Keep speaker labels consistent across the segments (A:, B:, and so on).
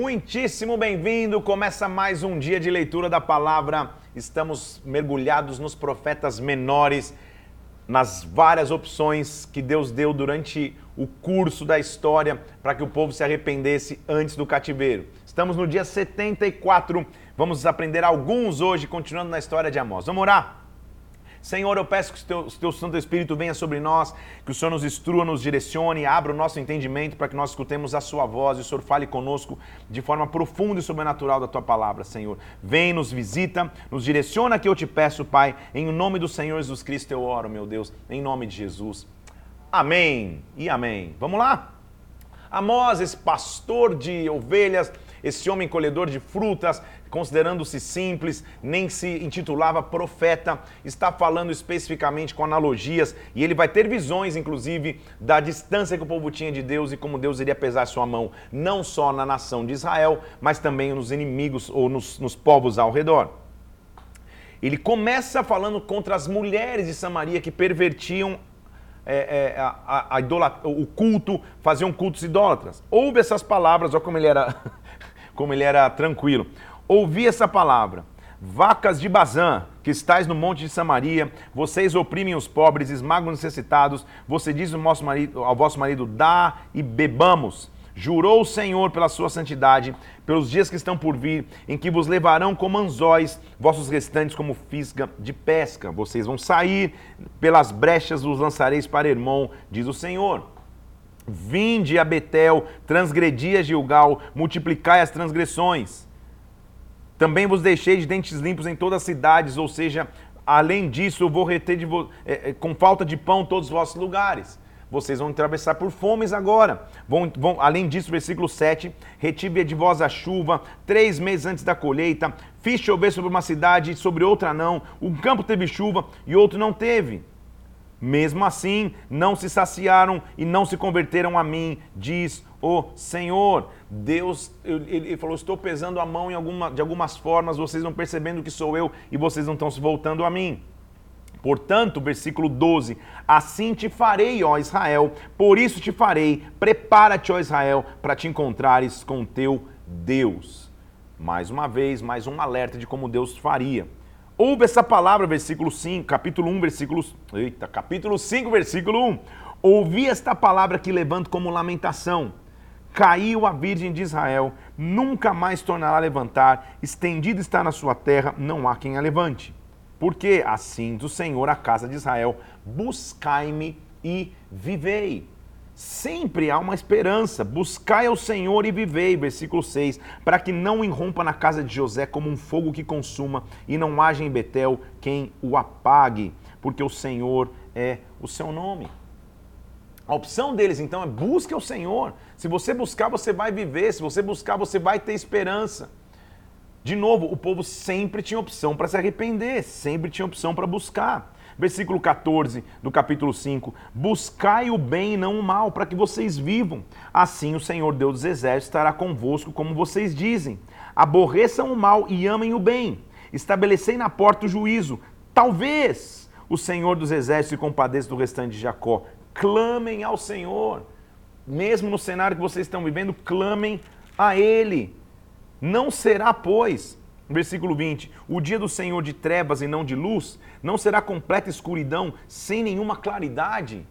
A: Muitíssimo bem-vindo! Começa mais um dia de leitura da palavra. Estamos mergulhados nos profetas menores, nas várias opções que Deus deu durante o curso da história para que o povo se arrependesse antes do cativeiro. Estamos no dia 74. Vamos aprender alguns hoje, continuando na história de Amós. Vamos orar? Senhor, eu peço que o teu, teu, Santo Espírito venha sobre nós, que o Senhor nos instrua, nos direcione, abra o nosso entendimento para que nós escutemos a Sua voz e o Senhor fale conosco de forma profunda e sobrenatural da Tua palavra, Senhor. Vem, nos visita, nos direciona que eu te peço, Pai, em nome do Senhor Jesus Cristo eu oro, meu Deus, em nome de Jesus. Amém e amém. Vamos lá? Amós, esse pastor de ovelhas, esse homem colhedor de frutas, considerando-se simples, nem se intitulava profeta, está falando especificamente com analogias e ele vai ter visões, inclusive, da distância que o povo tinha de Deus e como Deus iria pesar sua mão, não só na nação de Israel, mas também nos inimigos ou nos, nos povos ao redor. Ele começa falando contra as mulheres de Samaria que pervertiam é, é, a, a, a o culto, faziam cultos idólatras. Ouve essas palavras, olha como ele era, como ele era tranquilo. Ouvi essa palavra. Vacas de Bazã, que estais no monte de Samaria, vocês oprimem os pobres, esmagam os necessitados. Você diz ao, nosso marido, ao vosso marido: dá e bebamos. Jurou o Senhor pela sua santidade, pelos dias que estão por vir, em que vos levarão como anzóis, vossos restantes como fisga de pesca. Vocês vão sair, pelas brechas os lançareis para Hermon, diz o Senhor. Vinde a Betel, transgredi a Gilgal, multiplicai as transgressões. Também vos deixei de dentes limpos em todas as cidades, ou seja, além disso, eu vou reter é, é, com falta de pão todos os vossos lugares. Vocês vão atravessar por fomes agora. Vão, vão, além disso, versículo 7, retive de vós a chuva, três meses antes da colheita, fiz chover sobre uma cidade e sobre outra não. Um campo teve chuva e outro não teve. Mesmo assim, não se saciaram e não se converteram a mim, diz o Senhor. Deus, ele falou: Estou pesando a mão em alguma, de algumas formas, vocês não percebendo que sou eu e vocês não estão se voltando a mim. Portanto, versículo 12: Assim te farei, ó Israel, por isso te farei, prepara-te, ó Israel, para te encontrares com teu Deus. Mais uma vez, mais um alerta de como Deus faria. Ouve essa palavra, versículo 5, capítulo 1, versículo. Eita, capítulo 5, versículo 1. Ouvi esta palavra que levanto como lamentação. Caiu a virgem de Israel, nunca mais tornará a levantar, estendida está na sua terra, não há quem a levante. Porque assim do Senhor a casa de Israel, buscai-me e vivei. Sempre há uma esperança. Buscai ao Senhor e vivei, versículo 6, para que não irrompa na casa de José como um fogo que consuma, e não haja em Betel quem o apague, porque o Senhor é o seu nome. A opção deles então é busque ao Senhor. Se você buscar, você vai viver. Se você buscar, você vai ter esperança. De novo, o povo sempre tinha opção para se arrepender, sempre tinha opção para buscar. Versículo 14 do capítulo 5: Buscai o bem e não o mal, para que vocês vivam. Assim o Senhor Deus dos Exércitos estará convosco, como vocês dizem. Aborreçam o mal e amem o bem. Estabelecei na porta o juízo. Talvez o Senhor dos Exércitos se compadeça do restante de Jacó. Clamem ao Senhor. Mesmo no cenário que vocês estão vivendo, clamem a Ele. Não será, pois, Versículo 20: O dia do Senhor de trevas e não de luz, não será completa escuridão, sem nenhuma claridade.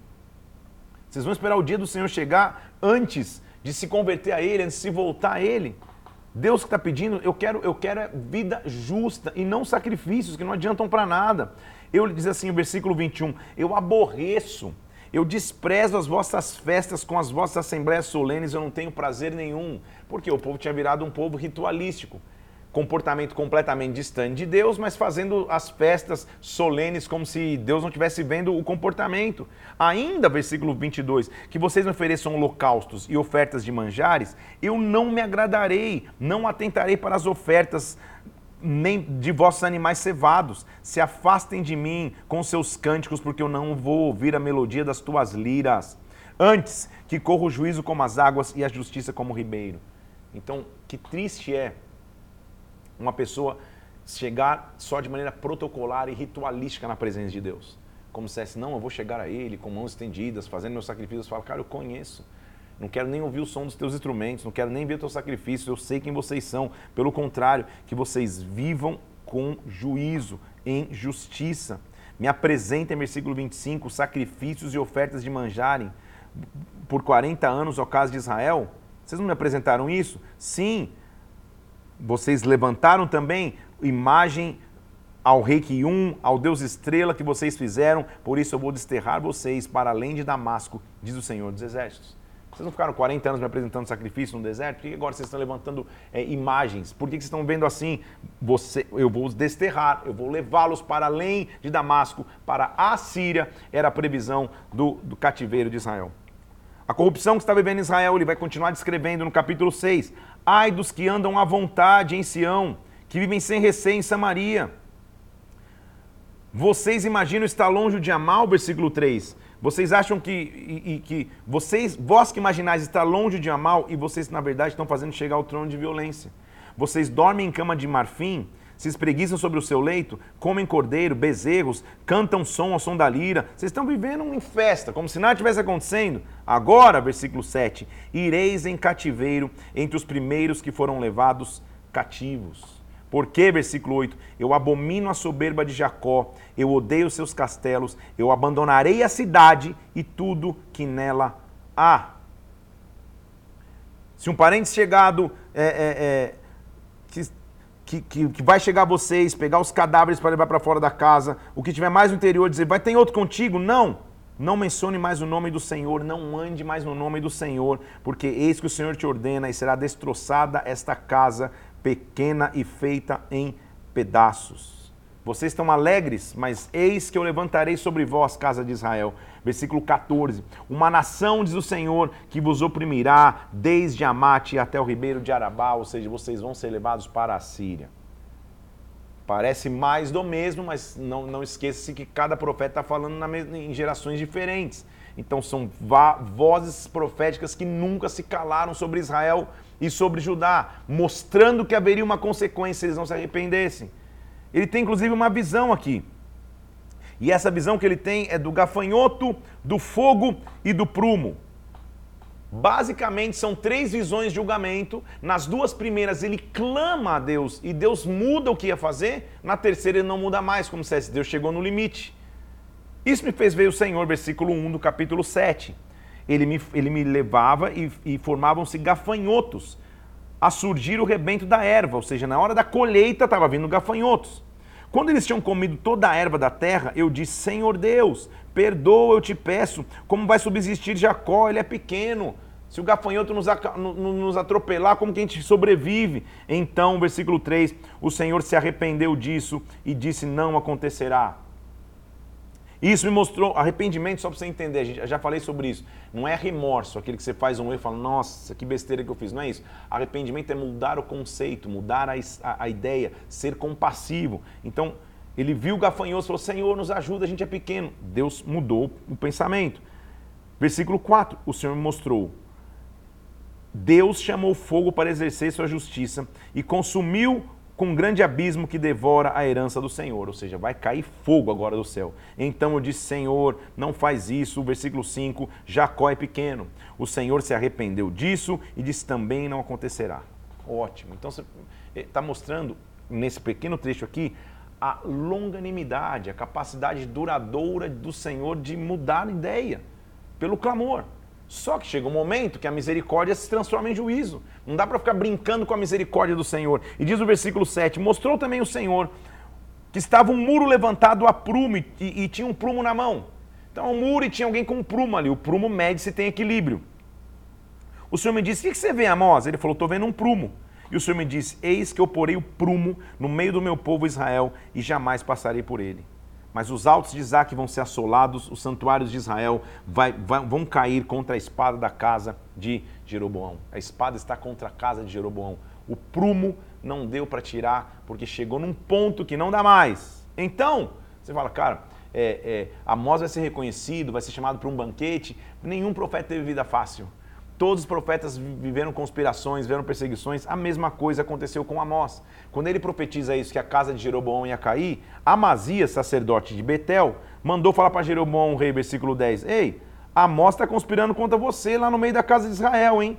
A: Vocês vão esperar o dia do Senhor chegar antes de se converter a Ele, antes de se voltar a Ele. Deus que está pedindo, eu quero, eu quero vida justa e não sacrifícios que não adiantam para nada. Eu diz assim, o versículo 21, eu aborreço, eu desprezo as vossas festas com as vossas assembleias solenes, eu não tenho prazer nenhum. Porque o povo tinha virado um povo ritualístico comportamento completamente distante de Deus, mas fazendo as festas solenes como se Deus não estivesse vendo o comportamento. Ainda, versículo 22, que vocês me ofereçam holocaustos e ofertas de manjares, eu não me agradarei, não atentarei para as ofertas nem de vossos animais cevados. Se afastem de mim com seus cânticos, porque eu não vou ouvir a melodia das tuas liras. Antes que corra o juízo como as águas e a justiça como o ribeiro. Então, que triste é uma pessoa chegar só de maneira protocolar e ritualística na presença de Deus. Como se dissesse, não, eu vou chegar a Ele com mãos estendidas, fazendo meus sacrifícios. Fala, cara, eu conheço. não quero nem ouvir o som dos teus instrumentos, não quero nem ver o teu sacrifício, eu sei quem vocês são. Pelo contrário, que vocês vivam com juízo, em justiça. Me apresentem, versículo 25, sacrifícios e ofertas de manjarem por 40 anos, ao caso de Israel. Vocês não me apresentaram isso? Sim. Vocês levantaram também imagem ao rei Quium, ao Deus estrela que vocês fizeram, por isso eu vou desterrar vocês para além de Damasco, diz o Senhor dos Exércitos. Vocês não ficaram 40 anos me apresentando sacrifício no deserto? Por que agora vocês estão levantando é, imagens? Por que vocês estão vendo assim? Você, eu vou os desterrar, eu vou levá-los para além de Damasco, para a Síria, era a previsão do, do cativeiro de Israel. A corrupção que está vivendo em Israel, ele vai continuar descrevendo no capítulo 6. Ai dos que andam à vontade em Sião, que vivem sem receio em Samaria. Vocês imaginam estar longe de Amal, versículo 3. Vocês acham que, e, e, que vocês, vós que imaginais estar longe de Amal e vocês na verdade estão fazendo chegar ao trono de violência. Vocês dormem em cama de marfim, se espreguiçam sobre o seu leito, comem cordeiro, bezerros, cantam som ao som da lira. Vocês estão vivendo em festa, como se nada tivesse acontecendo. Agora, versículo 7, ireis em cativeiro entre os primeiros que foram levados cativos. Porque, versículo 8, eu abomino a soberba de Jacó, eu odeio seus castelos, eu abandonarei a cidade e tudo que nela há. Se um parente chegado é, é, é, que, que, que, vai chegar a vocês, pegar os cadáveres para levar para fora da casa, o que tiver mais no interior, dizer, vai ter outro contigo? Não. Não mencione mais o nome do Senhor, não ande mais no nome do Senhor, porque eis que o Senhor te ordena e será destroçada esta casa pequena e feita em pedaços. Vocês estão alegres, mas eis que eu levantarei sobre vós, casa de Israel. Versículo 14. Uma nação, diz o Senhor, que vos oprimirá desde Amate até o ribeiro de Arabá, ou seja, vocês vão ser levados para a Síria. Parece mais do mesmo, mas não, não esqueça-se que cada profeta está falando em gerações diferentes. Então são vozes proféticas que nunca se calaram sobre Israel e sobre Judá, mostrando que haveria uma consequência se eles não se arrependessem. Ele tem inclusive uma visão aqui. E essa visão que ele tem é do gafanhoto, do fogo e do prumo. Basicamente são três visões de julgamento. Nas duas primeiras ele clama a Deus e Deus muda o que ia fazer. Na terceira ele não muda mais, como se Deus chegou no limite. Isso me fez ver o Senhor, versículo 1 do capítulo 7 ele me, ele me levava e, e formavam-se gafanhotos a surgir o rebento da erva, ou seja, na hora da colheita estava vindo gafanhotos. Quando eles tinham comido toda a erva da terra, eu disse: Senhor Deus, perdoa, eu te peço, como vai subsistir Jacó? Ele é pequeno. Se o gafanhoto nos, atropelar, como que a gente sobrevive? Então, versículo 3: o Senhor se arrependeu disso e disse: Não acontecerá. Isso me mostrou arrependimento, só para você entender, gente, já falei sobre isso. Não é remorso, aquele que você faz um erro e fala, nossa, que besteira que eu fiz. Não é isso. Arrependimento é mudar o conceito, mudar a, a, a ideia, ser compassivo. Então, ele viu o gafanhoto e falou, Senhor, nos ajuda, a gente é pequeno. Deus mudou o pensamento. Versículo 4, o Senhor me mostrou. Deus chamou fogo para exercer sua justiça e consumiu com um grande abismo que devora a herança do Senhor, ou seja, vai cair fogo agora do céu. Então eu disse: Senhor, não faz isso. Versículo 5: Jacó é pequeno. O Senhor se arrependeu disso e disse: também não acontecerá. Ótimo. Então você está mostrando nesse pequeno trecho aqui a longanimidade, a capacidade duradoura do Senhor de mudar a ideia pelo clamor. Só que chega um momento que a misericórdia se transforma em juízo. Não dá para ficar brincando com a misericórdia do Senhor. E diz o versículo 7: Mostrou também o Senhor que estava um muro levantado a prumo e, e, tinha um prumo na mão. Então, um muro e tinha alguém com um prumo ali. O prumo mede se tem equilíbrio. O Senhor me disse: O que você vê, Amós? Ele falou: Estou vendo um prumo. E o Senhor me disse: Eis que eu porei o prumo no meio do meu povo Israel e jamais passarei por ele mas os altos de Isaac vão ser assolados, os santuários de Israel vai, vai, vão cair contra a espada da casa de Jeroboão. A espada está contra a casa de Jeroboão. O prumo não deu para tirar, porque chegou num ponto que não dá mais. Então, você fala, cara, é, é, Amós vai ser reconhecido, vai ser chamado para um banquete. Nenhum profeta teve vida fácil. Todos os profetas viveram conspirações, viveram perseguições. A mesma coisa aconteceu com Amós. Quando ele profetiza isso, que a casa de Jeroboão ia cair, Amazias, sacerdote de Betel, mandou falar para Jeroboão, rei, versículo 10, Ei, Amós está conspirando contra você lá no meio da casa de Israel, hein?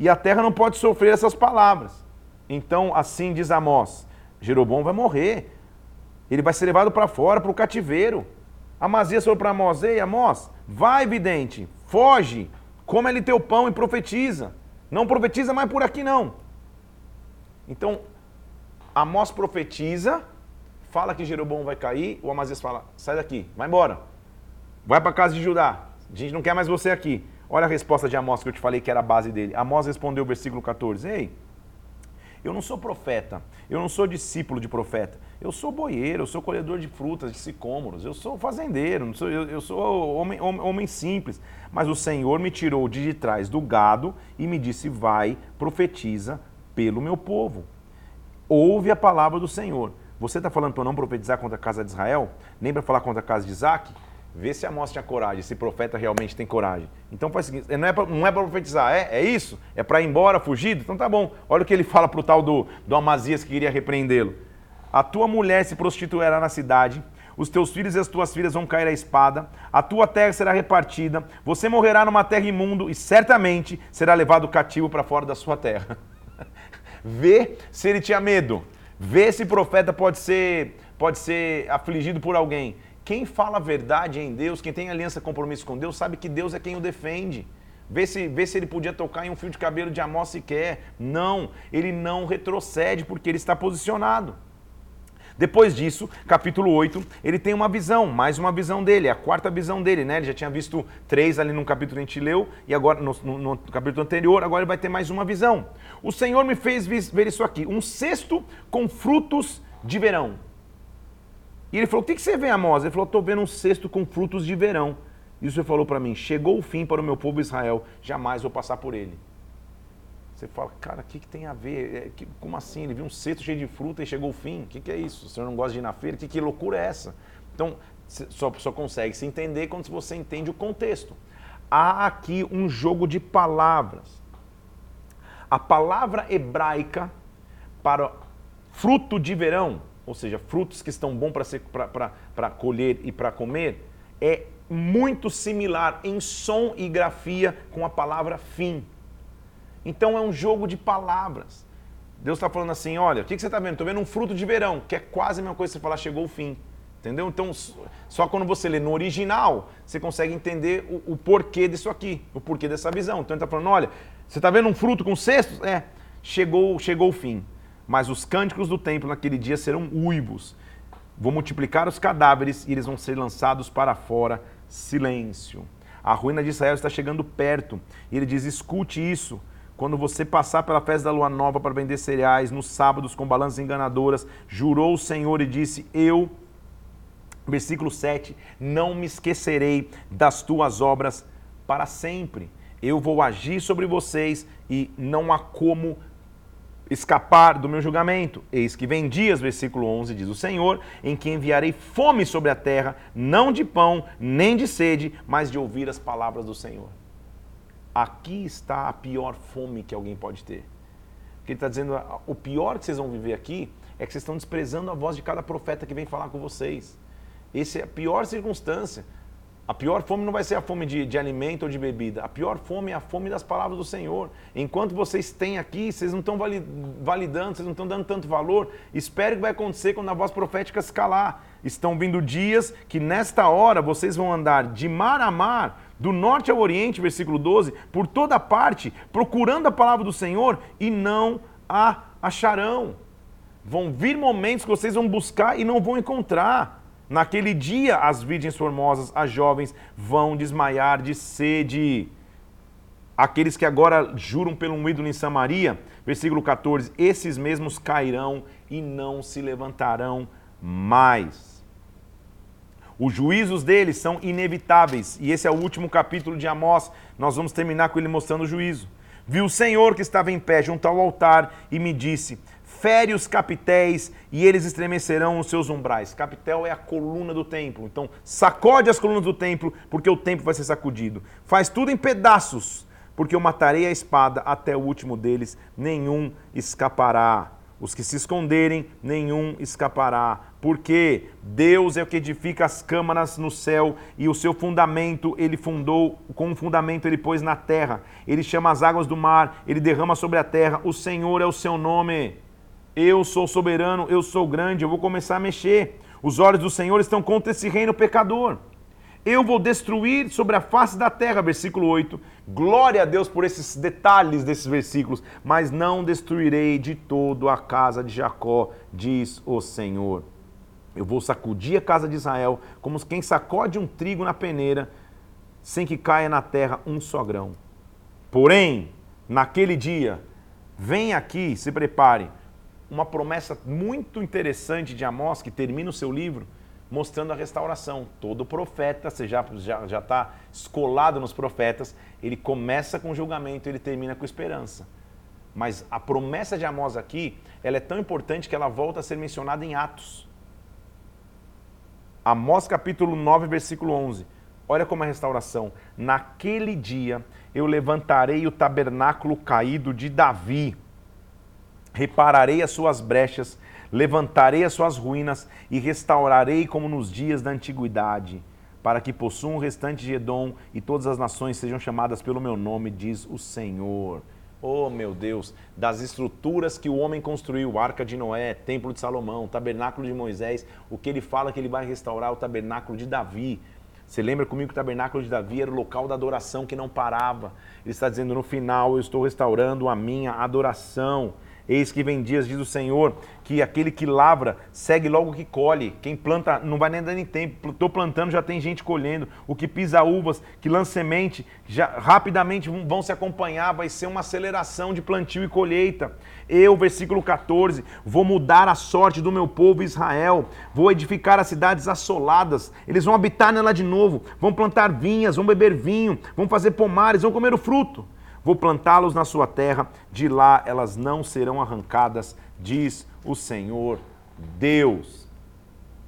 A: E a terra não pode sofrer essas palavras. Então, assim diz Amós: Jeroboão vai morrer. Ele vai ser levado para fora, para o cativeiro. Amazias falou para Amós: Ei, Amós, vai, vidente, foge, come ali teu pão e profetiza. Não profetiza mais por aqui, não. Então, Amós profetiza, fala que Jeroboão vai cair, o Amazias fala: sai daqui, vai embora. Vai para casa de Judá. A gente não quer mais você aqui. Olha a resposta de Amós que eu te falei que era a base dele. Amós respondeu, versículo 14: Ei, eu não sou profeta, eu não sou discípulo de profeta. Eu sou boieiro, eu sou colhedor de frutas, de sicômoros, eu sou fazendeiro, eu, eu, sou homem, homem, homem simples. Mas o Senhor me tirou de trás do gado e me disse: Vai, profetiza pelo meu povo. Ouve a palavra do Senhor. Você está falando para não profetizar contra a casa de Israel? Nem para falar contra a casa de Isaac? Vê se Amós tinha coragem, se profeta realmente tem coragem. Então faz o seguinte, não é para é profetizar, é, é isso? É para ir embora, fugido? Então tá bom. Olha o que ele fala para o tal do, do Amazias que queria repreendê-lo. A tua mulher se prostituirá na cidade, os teus filhos e as tuas filhas vão cair à espada, a tua terra será repartida, você morrerá numa terra imundo e certamente será levado cativo para fora da sua terra. Vê se ele tinha medo. Vê se profeta pode ser, pode ser afligido por alguém. Quem fala a verdade em Deus, quem tem aliança compromisso com Deus, sabe que Deus é quem o defende. Vê se, vê se ele podia tocar em um fio de cabelo de Amós sequer. Não, ele não retrocede porque ele está posicionado. Depois disso, capítulo 8, ele tem uma visão, mais uma visão dele, a quarta visão dele, né? Ele já tinha visto três ali no capítulo que a gente leu, e agora no, no, no capítulo anterior, agora ele vai ter mais uma visão. O Senhor me fez ver isso aqui: um cesto com frutos de verão. E ele falou: O que, que você vê, Amós? Ele falou: Estou vendo um cesto com frutos de verão. E o Senhor falou para mim: Chegou o fim para o meu povo Israel, jamais vou passar por ele. Você fala, cara, o que, que tem a ver? É, como assim? Ele viu um cesto cheio de fruta e chegou o fim? O que, que é isso? O senhor não gosta de ir na feira? Que, que loucura é essa? Então, só, só consegue se entender quando você entende o contexto. Há aqui um jogo de palavras. A palavra hebraica para fruto de verão ou seja, frutos que estão bons para colher e para comer, é muito similar em som e grafia com a palavra fim. Então é um jogo de palavras. Deus está falando assim: olha, o que, que você está vendo? Estou vendo um fruto de verão, que é quase a mesma coisa que você falar chegou o fim. Entendeu? Então, só quando você lê no original, você consegue entender o, o porquê disso aqui, o porquê dessa visão. Então ele está falando: olha, você está vendo um fruto com cestos? É, chegou, chegou o fim mas os cânticos do templo naquele dia serão uivos. Vou multiplicar os cadáveres e eles vão ser lançados para fora. Silêncio. A ruína de Israel está chegando perto. E ele diz: escute isso. Quando você passar pela festa da lua nova para vender cereais, nos sábados com balanças enganadoras, jurou o Senhor e disse: Eu, versículo 7, não me esquecerei das tuas obras para sempre. Eu vou agir sobre vocês e não há como escapar do meu julgamento. Eis que vem dias, versículo 11, diz o Senhor, em que enviarei fome sobre a terra, não de pão, nem de sede, mas de ouvir as palavras do Senhor. Aqui está a pior fome que alguém pode ter. Porque ele está dizendo, o pior que vocês vão viver aqui é que vocês estão desprezando a voz de cada profeta que vem falar com vocês. Essa é a pior circunstância. A pior fome não vai ser a fome de, de, alimento ou de bebida. A pior fome é a fome das palavras do Senhor. Enquanto vocês têm aqui, vocês não estão validando, vocês não estão dando tanto valor. Espere o que vai acontecer quando a voz profética se calar. Estão vindo dias que nesta hora vocês vão andar de mar a mar, do norte ao oriente, versículo 12, por toda parte, procurando a palavra do Senhor e não a acharão. Vão vir momentos que vocês vão buscar e não vão encontrar. Naquele dia, as virgens formosas, as jovens, vão desmaiar de sede. Aqueles que agora juram pelo um ídolo em Samaria, versículo 14: esses mesmos cairão e não se levantarão mais. Os juízos deles são inevitáveis, e esse é o último capítulo de Amós. Nós vamos terminar com ele mostrando o juízo. Viu o Senhor que estava em pé junto ao altar e me disse: fere os capitéis e eles estremecerão os seus umbrais. Capitel é a coluna do templo. Então, sacode as colunas do templo, porque o templo vai ser sacudido. Faz tudo em pedaços, porque eu matarei a espada até o último deles, nenhum escapará. Os que se esconderem, nenhum escapará. Porque Deus é o que edifica as câmaras no céu e o seu fundamento ele fundou, com o fundamento ele pôs na terra. Ele chama as águas do mar, ele derrama sobre a terra. O Senhor é o seu nome. Eu sou soberano, eu sou grande, eu vou começar a mexer. Os olhos do Senhor estão contra esse reino pecador. Eu vou destruir sobre a face da terra, versículo 8. Glória a Deus por esses detalhes desses versículos, mas não destruirei de todo a casa de Jacó, diz o Senhor. Eu vou sacudir a casa de Israel como quem sacode um trigo na peneira, sem que caia na terra um só grão. Porém, naquele dia, vem aqui, se prepare, uma promessa muito interessante de Amós, que termina o seu livro, mostrando a restauração. Todo profeta, você já está já, já tá escolado nos profetas, ele começa com julgamento, ele termina com esperança. Mas a promessa de Amós aqui, ela é tão importante que ela volta a ser mencionada em Atos. Amós capítulo 9, versículo 11. Olha como é a restauração. Naquele dia eu levantarei o tabernáculo caído de Davi, repararei as suas brechas Levantarei as suas ruínas e restaurarei como nos dias da antiguidade, para que possuam o restante de Edom e todas as nações sejam chamadas pelo meu nome, diz o Senhor. Oh, meu Deus, das estruturas que o homem construiu, Arca de Noé, Templo de Salomão, Tabernáculo de Moisés, o que ele fala que ele vai restaurar o Tabernáculo de Davi. Você lembra comigo que o Tabernáculo de Davi era o local da adoração que não parava. Ele está dizendo no final, eu estou restaurando a minha adoração. Eis que vem dias, diz o Senhor, que aquele que lavra segue logo que colhe. Quem planta não vai nem dar nem tempo. Estou plantando, já tem gente colhendo. O que pisa uvas, que lança semente, já rapidamente vão se acompanhar. Vai ser uma aceleração de plantio e colheita. Eu, versículo 14, vou mudar a sorte do meu povo Israel. Vou edificar as cidades assoladas. Eles vão habitar nela de novo. Vão plantar vinhas, vão beber vinho, vão fazer pomares, vão comer o fruto. Vou plantá-los na sua terra, de lá elas não serão arrancadas, diz o Senhor Deus.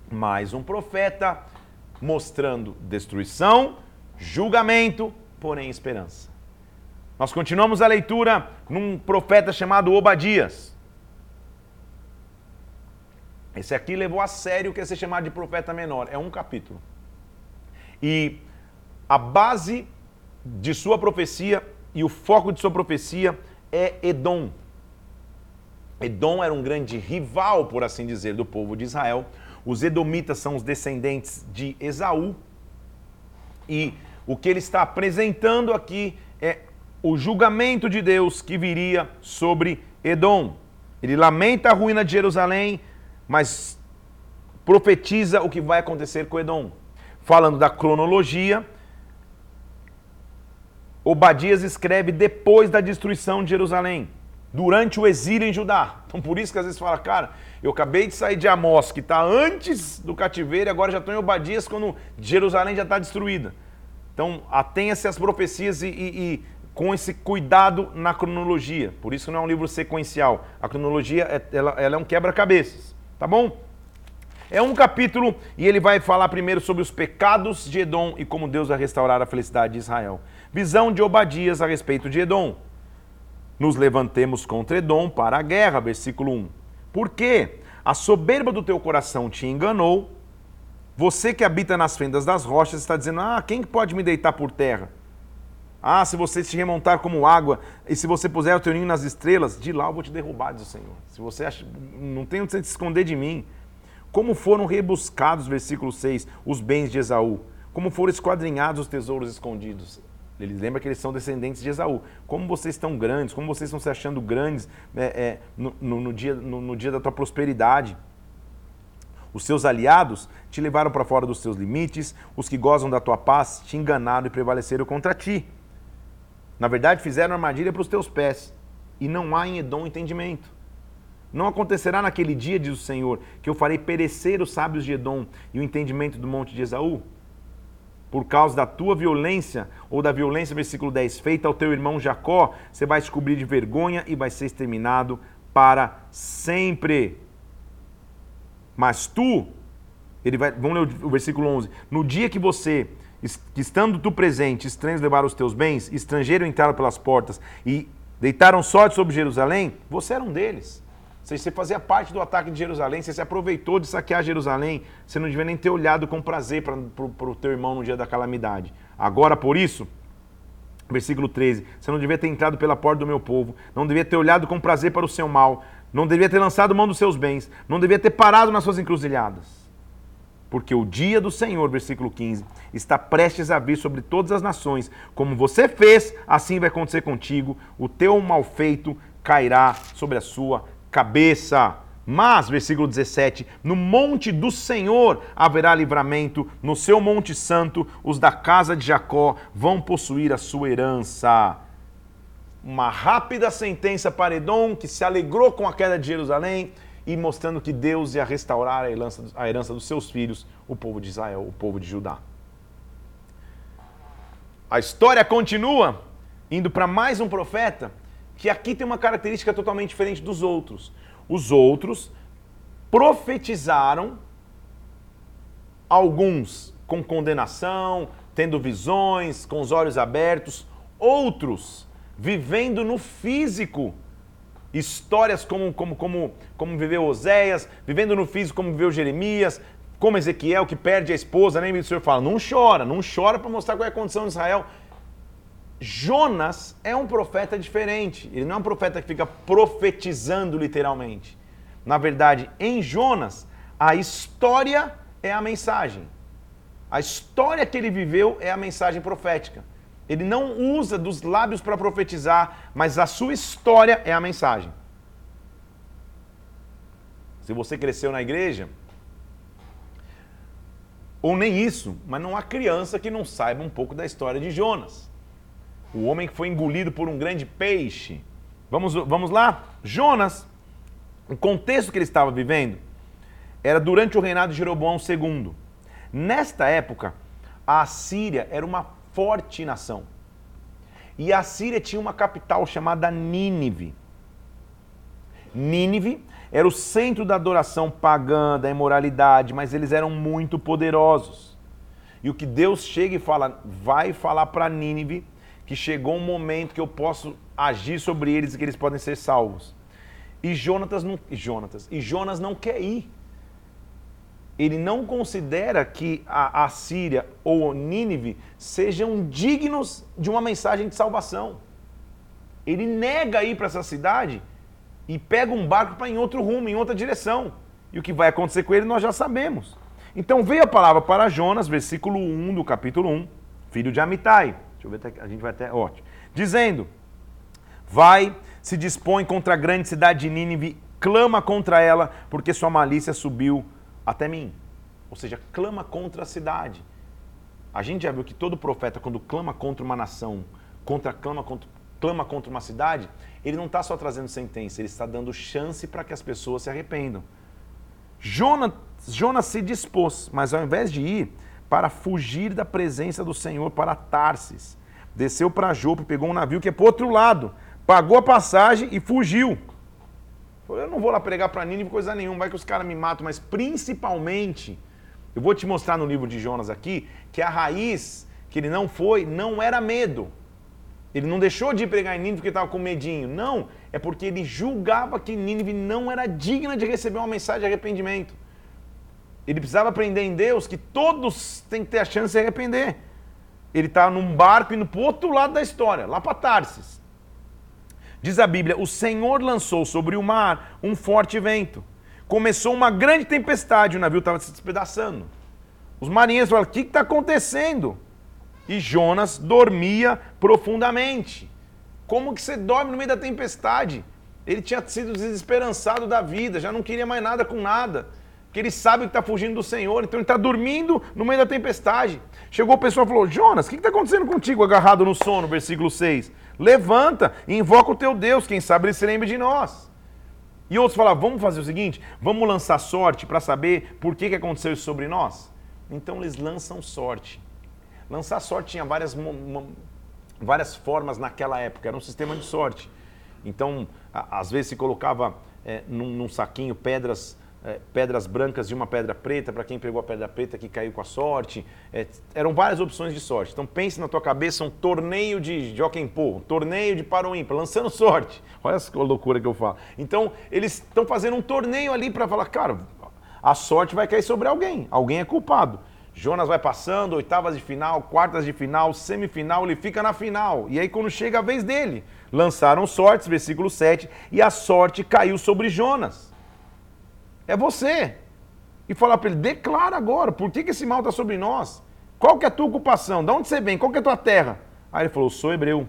A: Mais um profeta mostrando destruição, julgamento, porém esperança. Nós continuamos a leitura num profeta chamado Obadias. Esse aqui levou a sério o que é ser chamado de profeta menor. É um capítulo. E a base de sua profecia e o foco de sua profecia é Edom. Edom era um grande rival, por assim dizer, do povo de Israel. Os edomitas são os descendentes de Esaú. E o que ele está apresentando aqui é o julgamento de Deus que viria sobre Edom. Ele lamenta a ruína de Jerusalém, mas profetiza o que vai acontecer com Edom. Falando da cronologia, Obadias escreve depois da destruição de Jerusalém, durante o exílio em Judá. Então por isso que às vezes fala, cara, eu acabei de sair de Amós, que está antes do cativeiro, e agora já estou em Obadias quando Jerusalém já está destruída. Então atenha-se às profecias e, e, e, com esse cuidado na cronologia. Por isso não é um livro sequencial. A cronologia é, ela, ela é um quebra-cabeças, tá bom? É um capítulo e ele vai falar primeiro sobre os pecados de Edom e como Deus vai restaurar a felicidade de Israel. Visão de Obadias a respeito de Edom. Nos levantemos contra Edom para a guerra, versículo 1. Porque a soberba do teu coração te enganou, você que habita nas fendas das rochas está dizendo: Ah, quem pode me deitar por terra? Ah, se você se remontar como água, e se você puser o teu ninho nas estrelas, de lá eu vou te derrubar, diz o Senhor. Se você acha, não tem onde se esconder de mim. Como foram rebuscados, versículo 6, os bens de Esaú, como foram esquadrinhados os tesouros escondidos. Ele lembra que eles são descendentes de Esaú. Como vocês estão grandes, como vocês estão se achando grandes é, é, no, no, no, dia, no, no dia da tua prosperidade. Os seus aliados te levaram para fora dos teus limites, os que gozam da tua paz te enganaram e prevaleceram contra ti. Na verdade, fizeram armadilha para os teus pés, e não há em Edom entendimento. Não acontecerá naquele dia, diz o Senhor, que eu farei perecer os sábios de Edom e o entendimento do monte de Esaú? Por causa da tua violência, ou da violência, versículo 10, feita ao teu irmão Jacó, você vai se cobrir de vergonha e vai ser exterminado para sempre. Mas tu, ele vai, vamos ler o versículo 11, no dia que você, estando tu presente, estranhos levaram os teus bens, estrangeiro entraram pelas portas e deitaram sorte sobre Jerusalém, você era um deles. Você fazia parte do ataque de Jerusalém, você se aproveitou de saquear Jerusalém, você não devia nem ter olhado com prazer para o teu irmão no dia da calamidade. Agora, por isso, versículo 13, você não devia ter entrado pela porta do meu povo, não devia ter olhado com prazer para o seu mal, não devia ter lançado mão dos seus bens, não devia ter parado nas suas encruzilhadas. Porque o dia do Senhor, versículo 15, está prestes a vir sobre todas as nações. Como você fez, assim vai acontecer contigo. O teu mal feito cairá sobre a sua cabeça. Mas, versículo 17: No monte do Senhor haverá livramento, no seu monte santo, os da casa de Jacó vão possuir a sua herança. Uma rápida sentença para Edom, que se alegrou com a queda de Jerusalém e mostrando que Deus ia restaurar a herança, a herança dos seus filhos, o povo de Israel, o povo de Judá. A história continua indo para mais um profeta que aqui tem uma característica totalmente diferente dos outros. Os outros profetizaram, alguns com condenação, tendo visões, com os olhos abertos, outros vivendo no físico. Histórias como, como, como, como viveu Oséias, vivendo no físico como viveu Jeremias, como Ezequiel que perde a esposa, nem o Senhor fala, não chora, não chora para mostrar qual é a condição de Israel. Jonas é um profeta diferente. Ele não é um profeta que fica profetizando literalmente. Na verdade, em Jonas, a história é a mensagem. A história que ele viveu é a mensagem profética. Ele não usa dos lábios para profetizar, mas a sua história é a mensagem. Se você cresceu na igreja, ou nem isso, mas não há criança que não saiba um pouco da história de Jonas o homem que foi engolido por um grande peixe. Vamos, vamos lá? Jonas, o contexto que ele estava vivendo era durante o reinado de Jeroboão II. Nesta época, a Assíria era uma forte nação. E a Síria tinha uma capital chamada Nínive. Nínive era o centro da adoração pagã, da imoralidade, mas eles eram muito poderosos. E o que Deus chega e fala, vai falar para Nínive que chegou um momento que eu posso agir sobre eles e que eles podem ser salvos. E Jonatas não, e Jonatas, e Jonas não quer ir. Ele não considera que a, a Síria ou Nínive sejam dignos de uma mensagem de salvação. Ele nega ir para essa cidade e pega um barco para em outro rumo, em outra direção. E o que vai acontecer com ele nós já sabemos. Então veio a palavra para Jonas, versículo 1 do capítulo 1, filho de Amitai Deixa eu ver até, a gente vai até. Ótimo. Dizendo: Vai, se dispõe contra a grande cidade de Nínive, clama contra ela, porque sua malícia subiu até mim. Ou seja, clama contra a cidade. A gente já viu que todo profeta, quando clama contra uma nação, contra, clama, contra, clama contra uma cidade, ele não está só trazendo sentença, ele está dando chance para que as pessoas se arrependam. Jonas, Jonas se dispôs, mas ao invés de ir, para fugir da presença do Senhor para Tarsis. Desceu para Jope, pegou um navio que é para outro lado, pagou a passagem e fugiu. Falou, eu não vou lá pregar para Nínive coisa nenhuma, vai que os caras me matam, mas principalmente, eu vou te mostrar no livro de Jonas aqui, que a raiz que ele não foi, não era medo. Ele não deixou de pregar em Nínive porque estava com medinho. Não, é porque ele julgava que Nínive não era digna de receber uma mensagem de arrependimento. Ele precisava aprender em Deus que todos têm que ter a chance de se arrepender. Ele está num barco indo para o outro lado da história, lá para Tarsis. Diz a Bíblia: O Senhor lançou sobre o mar um forte vento. Começou uma grande tempestade, o navio estava se despedaçando. Os marinheiros falaram: O que está acontecendo? E Jonas dormia profundamente. Como que você dorme no meio da tempestade? Ele tinha sido desesperançado da vida, já não queria mais nada com nada que ele sabe que está fugindo do Senhor, então ele está dormindo no meio da tempestade. Chegou a pessoa e falou: Jonas, o que está acontecendo contigo agarrado no sono? Versículo 6. Levanta e invoca o teu Deus, quem sabe ele se lembre de nós. E outros falaram: vamos fazer o seguinte, vamos lançar sorte para saber por que, que aconteceu isso sobre nós? Então eles lançam sorte. Lançar sorte tinha várias, várias formas naquela época, era um sistema de sorte. Então, às vezes se colocava é, num, num saquinho pedras é, pedras brancas e uma pedra preta, para quem pegou a pedra preta que caiu com a sorte. É, eram várias opções de sorte. Então pense na tua cabeça um torneio de jockey pô, um torneio de paro lançando sorte. Olha essa loucura que eu falo. Então eles estão fazendo um torneio ali para falar, cara, a sorte vai cair sobre alguém, alguém é culpado. Jonas vai passando, oitavas de final, quartas de final, semifinal, ele fica na final. E aí quando chega a vez dele, lançaram sortes, versículo 7, e a sorte caiu sobre Jonas. É você. E falar para ele, declara agora, por que, que esse mal está sobre nós? Qual que é a tua ocupação? De onde você vem? Qual que é a tua terra? Aí ele falou, sou hebreu.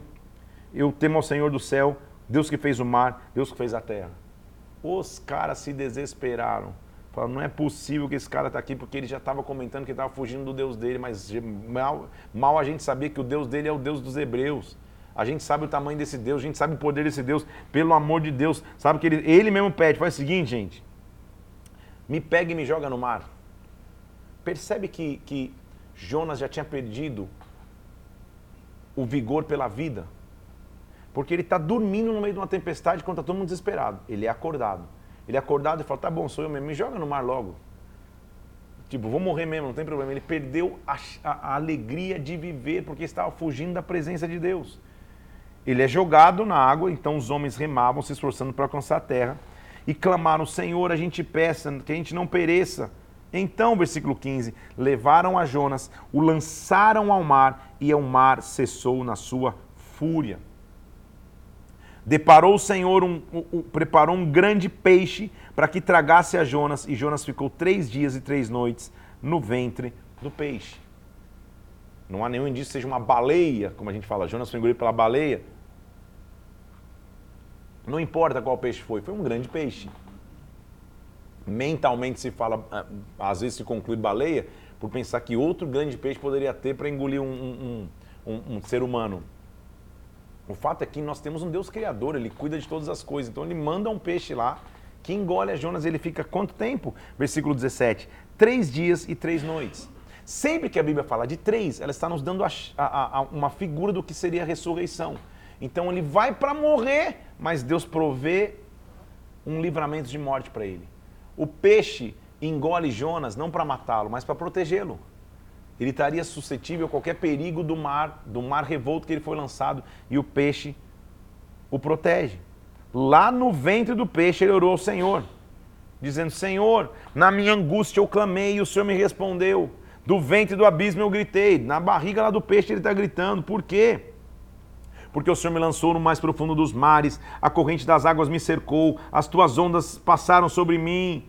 A: Eu temo ao Senhor do céu, Deus que fez o mar, Deus que fez a terra. Os caras se desesperaram. Fala, não é possível que esse cara está aqui, porque ele já estava comentando que estava fugindo do Deus dele, mas mal, mal a gente sabia que o Deus dele é o Deus dos hebreus. A gente sabe o tamanho desse Deus, a gente sabe o poder desse Deus, pelo amor de Deus. Sabe que ele, ele mesmo pede, faz o seguinte, gente. Me pega e me joga no mar. Percebe que, que Jonas já tinha perdido o vigor pela vida? Porque ele está dormindo no meio de uma tempestade quando está todo mundo desesperado. Ele é acordado. Ele é acordado e fala, tá bom, sou eu mesmo, me joga no mar logo. Tipo, vou morrer mesmo, não tem problema. Ele perdeu a, a, a alegria de viver porque estava fugindo da presença de Deus. Ele é jogado na água, então os homens remavam, se esforçando para alcançar a terra, e clamaram: Senhor, a gente peça que a gente não pereça. Então, versículo 15: levaram a Jonas, o lançaram ao mar, e o mar cessou na sua fúria. Deparou o Senhor, um, um, preparou um grande peixe para que tragasse a Jonas, e Jonas ficou três dias e três noites no ventre do peixe. Não há nenhum indício seja uma baleia, como a gente fala, Jonas foi engolido pela baleia. Não importa qual peixe foi, foi um grande peixe. Mentalmente se fala, ah, às vezes se conclui baleia, por pensar que outro grande peixe poderia ter para engolir um, um, um, um ser humano. O fato é que nós temos um Deus criador, ele cuida de todas as coisas. Então ele manda um peixe lá que engole a Jonas. Ele fica quanto tempo? Versículo 17: Três dias e três noites. Sempre que a Bíblia fala de três, ela está nos dando a, a, a, uma figura do que seria a ressurreição. Então ele vai para morrer, mas Deus provê um livramento de morte para ele. O peixe engole Jonas não para matá-lo, mas para protegê-lo ele estaria suscetível a qualquer perigo do mar, do mar revolto que ele foi lançado, e o peixe o protege. Lá no ventre do peixe ele orou ao Senhor, dizendo: Senhor, na minha angústia eu clamei e o Senhor me respondeu. Do ventre do abismo eu gritei, na barriga lá do peixe ele está gritando. Por quê? Porque o Senhor me lançou no mais profundo dos mares, a corrente das águas me cercou, as tuas ondas passaram sobre mim.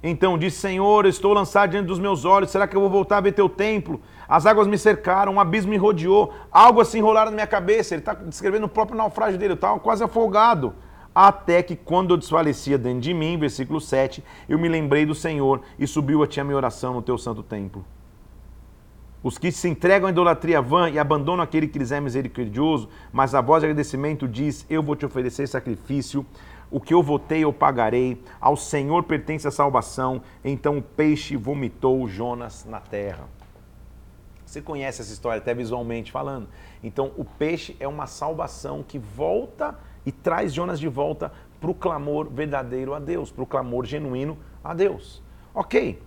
A: Então disse: Senhor, estou lançado diante dos meus olhos, será que eu vou voltar a ver teu templo? As águas me cercaram, um abismo me rodeou, algo assim enrolaram na minha cabeça. Ele está descrevendo o próprio naufrágio dele, eu estava quase afogado. Até que quando eu desfalecia dentro de mim, versículo 7, eu me lembrei do Senhor e subiu a ti a minha oração no teu santo templo. Os que se entregam à idolatria vã e abandonam aquele que lhes é misericordioso, mas a voz de agradecimento diz: Eu vou te oferecer sacrifício o que eu votei eu pagarei, ao Senhor pertence a salvação. Então o peixe vomitou Jonas na terra. Você conhece essa história até visualmente falando. Então o peixe é uma salvação que volta e traz Jonas de volta para o clamor verdadeiro a Deus, para o clamor genuíno a Deus. Ok,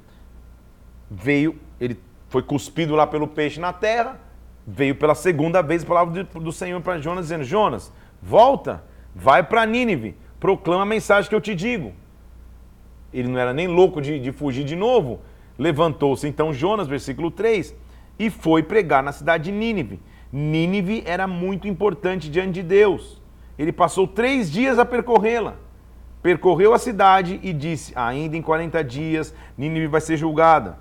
A: veio, ele foi cuspido lá pelo peixe na terra, veio pela segunda vez a palavra do Senhor para Jonas dizendo: Jonas, volta, vai para Nínive, proclama a mensagem que eu te digo. Ele não era nem louco de, de fugir de novo. Levantou-se então Jonas, versículo 3, e foi pregar na cidade de Nínive. Nínive era muito importante diante de Deus. Ele passou três dias a percorrê-la. Percorreu a cidade e disse: Ainda em 40 dias, Nínive vai ser julgada.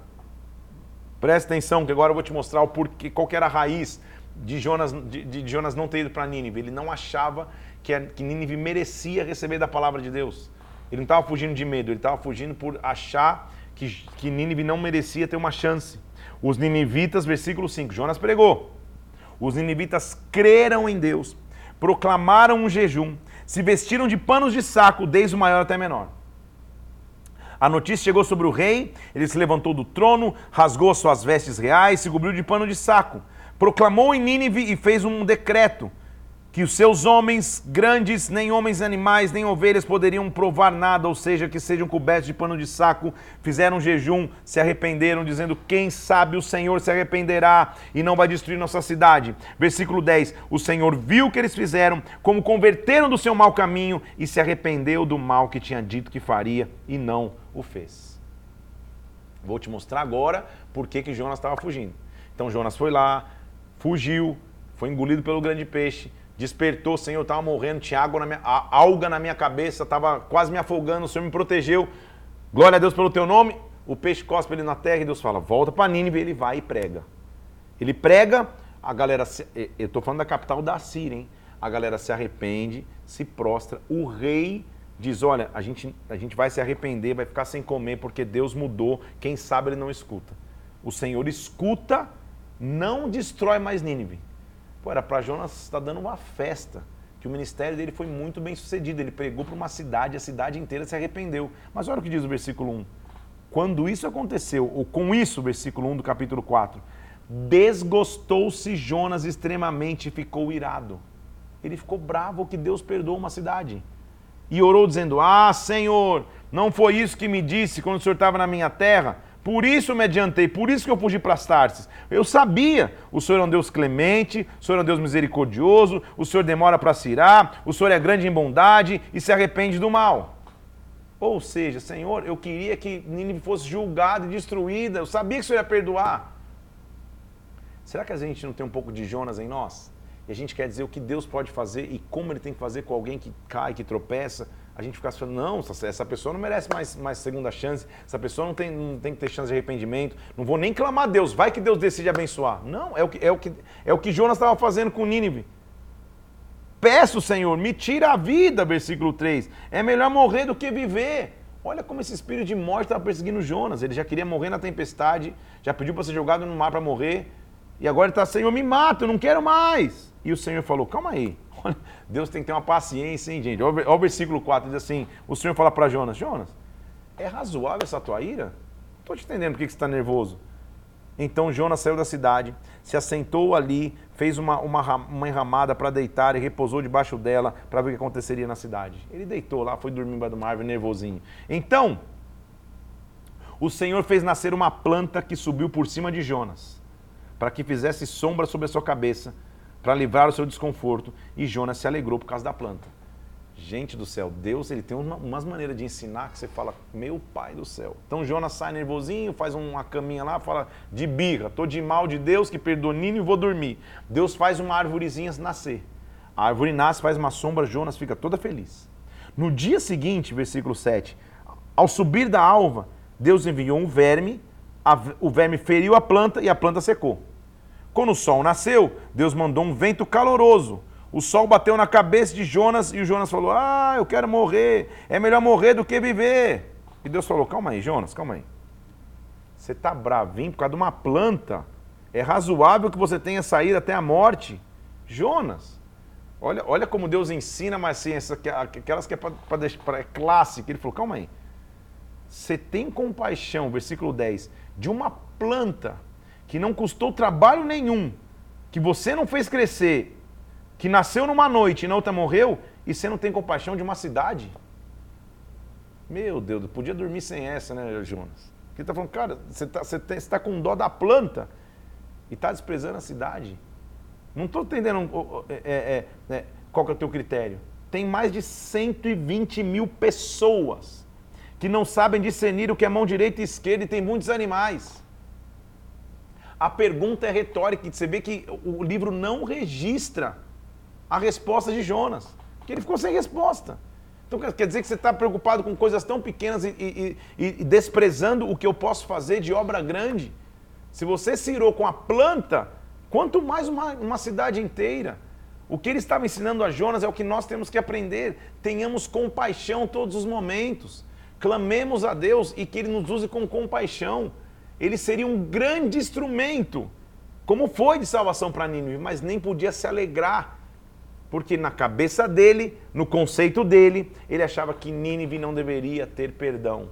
A: Presta atenção, que agora eu vou te mostrar o porquê, qual era a raiz de Jonas, de, de Jonas não ter ido para Nínive. Ele não achava que, que Nínive merecia receber da palavra de Deus. Ele não estava fugindo de medo, ele estava fugindo por achar que, que Nínive não merecia ter uma chance. Os ninivitas, versículo 5, Jonas pregou. Os ninivitas creram em Deus, proclamaram um jejum, se vestiram de panos de saco, desde o maior até o menor. A notícia chegou sobre o rei, ele se levantou do trono, rasgou suas vestes reais, se cobriu de pano de saco, proclamou em Nínive e fez um decreto que os seus homens grandes, nem homens animais, nem ovelhas poderiam provar nada, ou seja, que sejam cobertos de pano de saco, fizeram jejum, se arrependeram, dizendo: Quem sabe o Senhor se arrependerá e não vai destruir nossa cidade. Versículo 10: O Senhor viu o que eles fizeram, como converteram do seu mau caminho e se arrependeu do mal que tinha dito que faria e não o fez. Vou te mostrar agora por que, que Jonas estava fugindo. Então Jonas foi lá, fugiu, foi engolido pelo grande peixe despertou, Senhor, eu estava morrendo, tinha água na minha, alga na minha cabeça, estava quase me afogando, o Senhor me protegeu. Glória a Deus pelo teu nome. O peixe cospe ele na terra e Deus fala: volta para Nínive. Ele vai e prega. Ele prega, a galera. Eu estou falando da capital da Síria, hein? A galera se arrepende, se prostra. O rei diz: Olha, a gente, a gente vai se arrepender, vai ficar sem comer porque Deus mudou. Quem sabe ele não escuta. O Senhor escuta, não destrói mais Nínive. Pô, era para Jonas estar tá dando uma festa, que o ministério dele foi muito bem sucedido. Ele pregou para uma cidade, a cidade inteira se arrependeu. Mas olha o que diz o versículo 1. Quando isso aconteceu, ou com isso, versículo 1 do capítulo 4, desgostou-se Jonas extremamente e ficou irado. Ele ficou bravo que Deus perdoou uma cidade. E orou dizendo: Ah, Senhor, não foi isso que me disse quando o Senhor estava na minha terra? Por isso me adiantei, por isso que eu fugi para as Tarses. Eu sabia, o Senhor é um Deus clemente, o Senhor é um Deus misericordioso, o Senhor demora para se irar, o Senhor é grande em bondade e se arrepende do mal. Ou seja, Senhor, eu queria que Nínive fosse julgada e destruída, eu sabia que o Senhor ia perdoar. Será que a gente não tem um pouco de Jonas em nós? E a gente quer dizer o que Deus pode fazer e como ele tem que fazer com alguém que cai, que tropeça, a gente ficasse falando, não, essa pessoa não merece mais, mais segunda chance, essa pessoa não tem, não tem que ter chance de arrependimento, não vou nem clamar a Deus, vai que Deus decide abençoar. Não, é o que, é o que, é o que Jonas estava fazendo com Nínive. Peço, Senhor, me tira a vida, versículo 3. É melhor morrer do que viver. Olha como esse espírito de morte estava perseguindo Jonas. Ele já queria morrer na tempestade, já pediu para ser jogado no mar para morrer. E agora ele está, Senhor, me mata, eu não quero mais. E o Senhor falou, calma aí, Deus tem que ter uma paciência, hein, gente? Olha o versículo 4, diz assim: o Senhor fala para Jonas: Jonas, é razoável essa tua ira? Estou te entendendo por que você está nervoso. Então Jonas saiu da cidade, se assentou ali, fez uma, uma, uma enramada para deitar e repousou debaixo dela para ver o que aconteceria na cidade. Ele deitou lá, foi dormir embaixo de uma árvore, nervosinho. Então, o Senhor fez nascer uma planta que subiu por cima de Jonas, para que fizesse sombra sobre a sua cabeça para livrar o seu desconforto, e Jonas se alegrou por causa da planta. Gente do céu, Deus ele tem uma, umas maneiras de ensinar que você fala, meu pai do céu. Então Jonas sai nervosinho, faz uma caminha lá, fala de birra, tô de mal de Deus que perdoou Nino e vou dormir. Deus faz uma árvorezinha nascer. A árvore nasce, faz uma sombra, Jonas fica toda feliz. No dia seguinte, versículo 7, ao subir da alva, Deus enviou um verme, a, o verme feriu a planta e a planta secou. Quando o sol nasceu, Deus mandou um vento caloroso. O sol bateu na cabeça de Jonas e o Jonas falou: Ah, eu quero morrer. É melhor morrer do que viver. E Deus falou: Calma aí, Jonas, calma aí. Você está bravinho por causa de uma planta. É razoável que você tenha saído até a morte. Jonas, olha, olha como Deus ensina, mas assim, essa, aquelas que é para é clássica. Ele falou: Calma aí. Você tem compaixão, versículo 10, de uma planta que não custou trabalho nenhum, que você não fez crescer, que nasceu numa noite e na outra morreu, e você não tem compaixão de uma cidade? Meu Deus, podia dormir sem essa, né, Jonas? Ele está falando, cara, você está tá com dó da planta e está desprezando a cidade. Não estou entendendo é, é, é, qual que é o teu critério. Tem mais de 120 mil pessoas que não sabem discernir o que é mão direita e esquerda e tem muitos animais. A pergunta é retórica, você vê que o livro não registra a resposta de Jonas, que ele ficou sem resposta. Então quer dizer que você está preocupado com coisas tão pequenas e, e, e, e, desprezando o que eu posso fazer de obra grande. Se você se irou com a planta, quanto mais uma, uma cidade inteira. O que ele estava ensinando a Jonas é o que nós temos que aprender. Tenhamos compaixão todos os momentos. Clamemos a Deus e que Ele nos use com compaixão ele seria um grande instrumento, como foi de salvação para Nínive, mas nem podia se alegrar, porque na cabeça dele, no conceito dele, ele achava que Nínive não deveria ter perdão.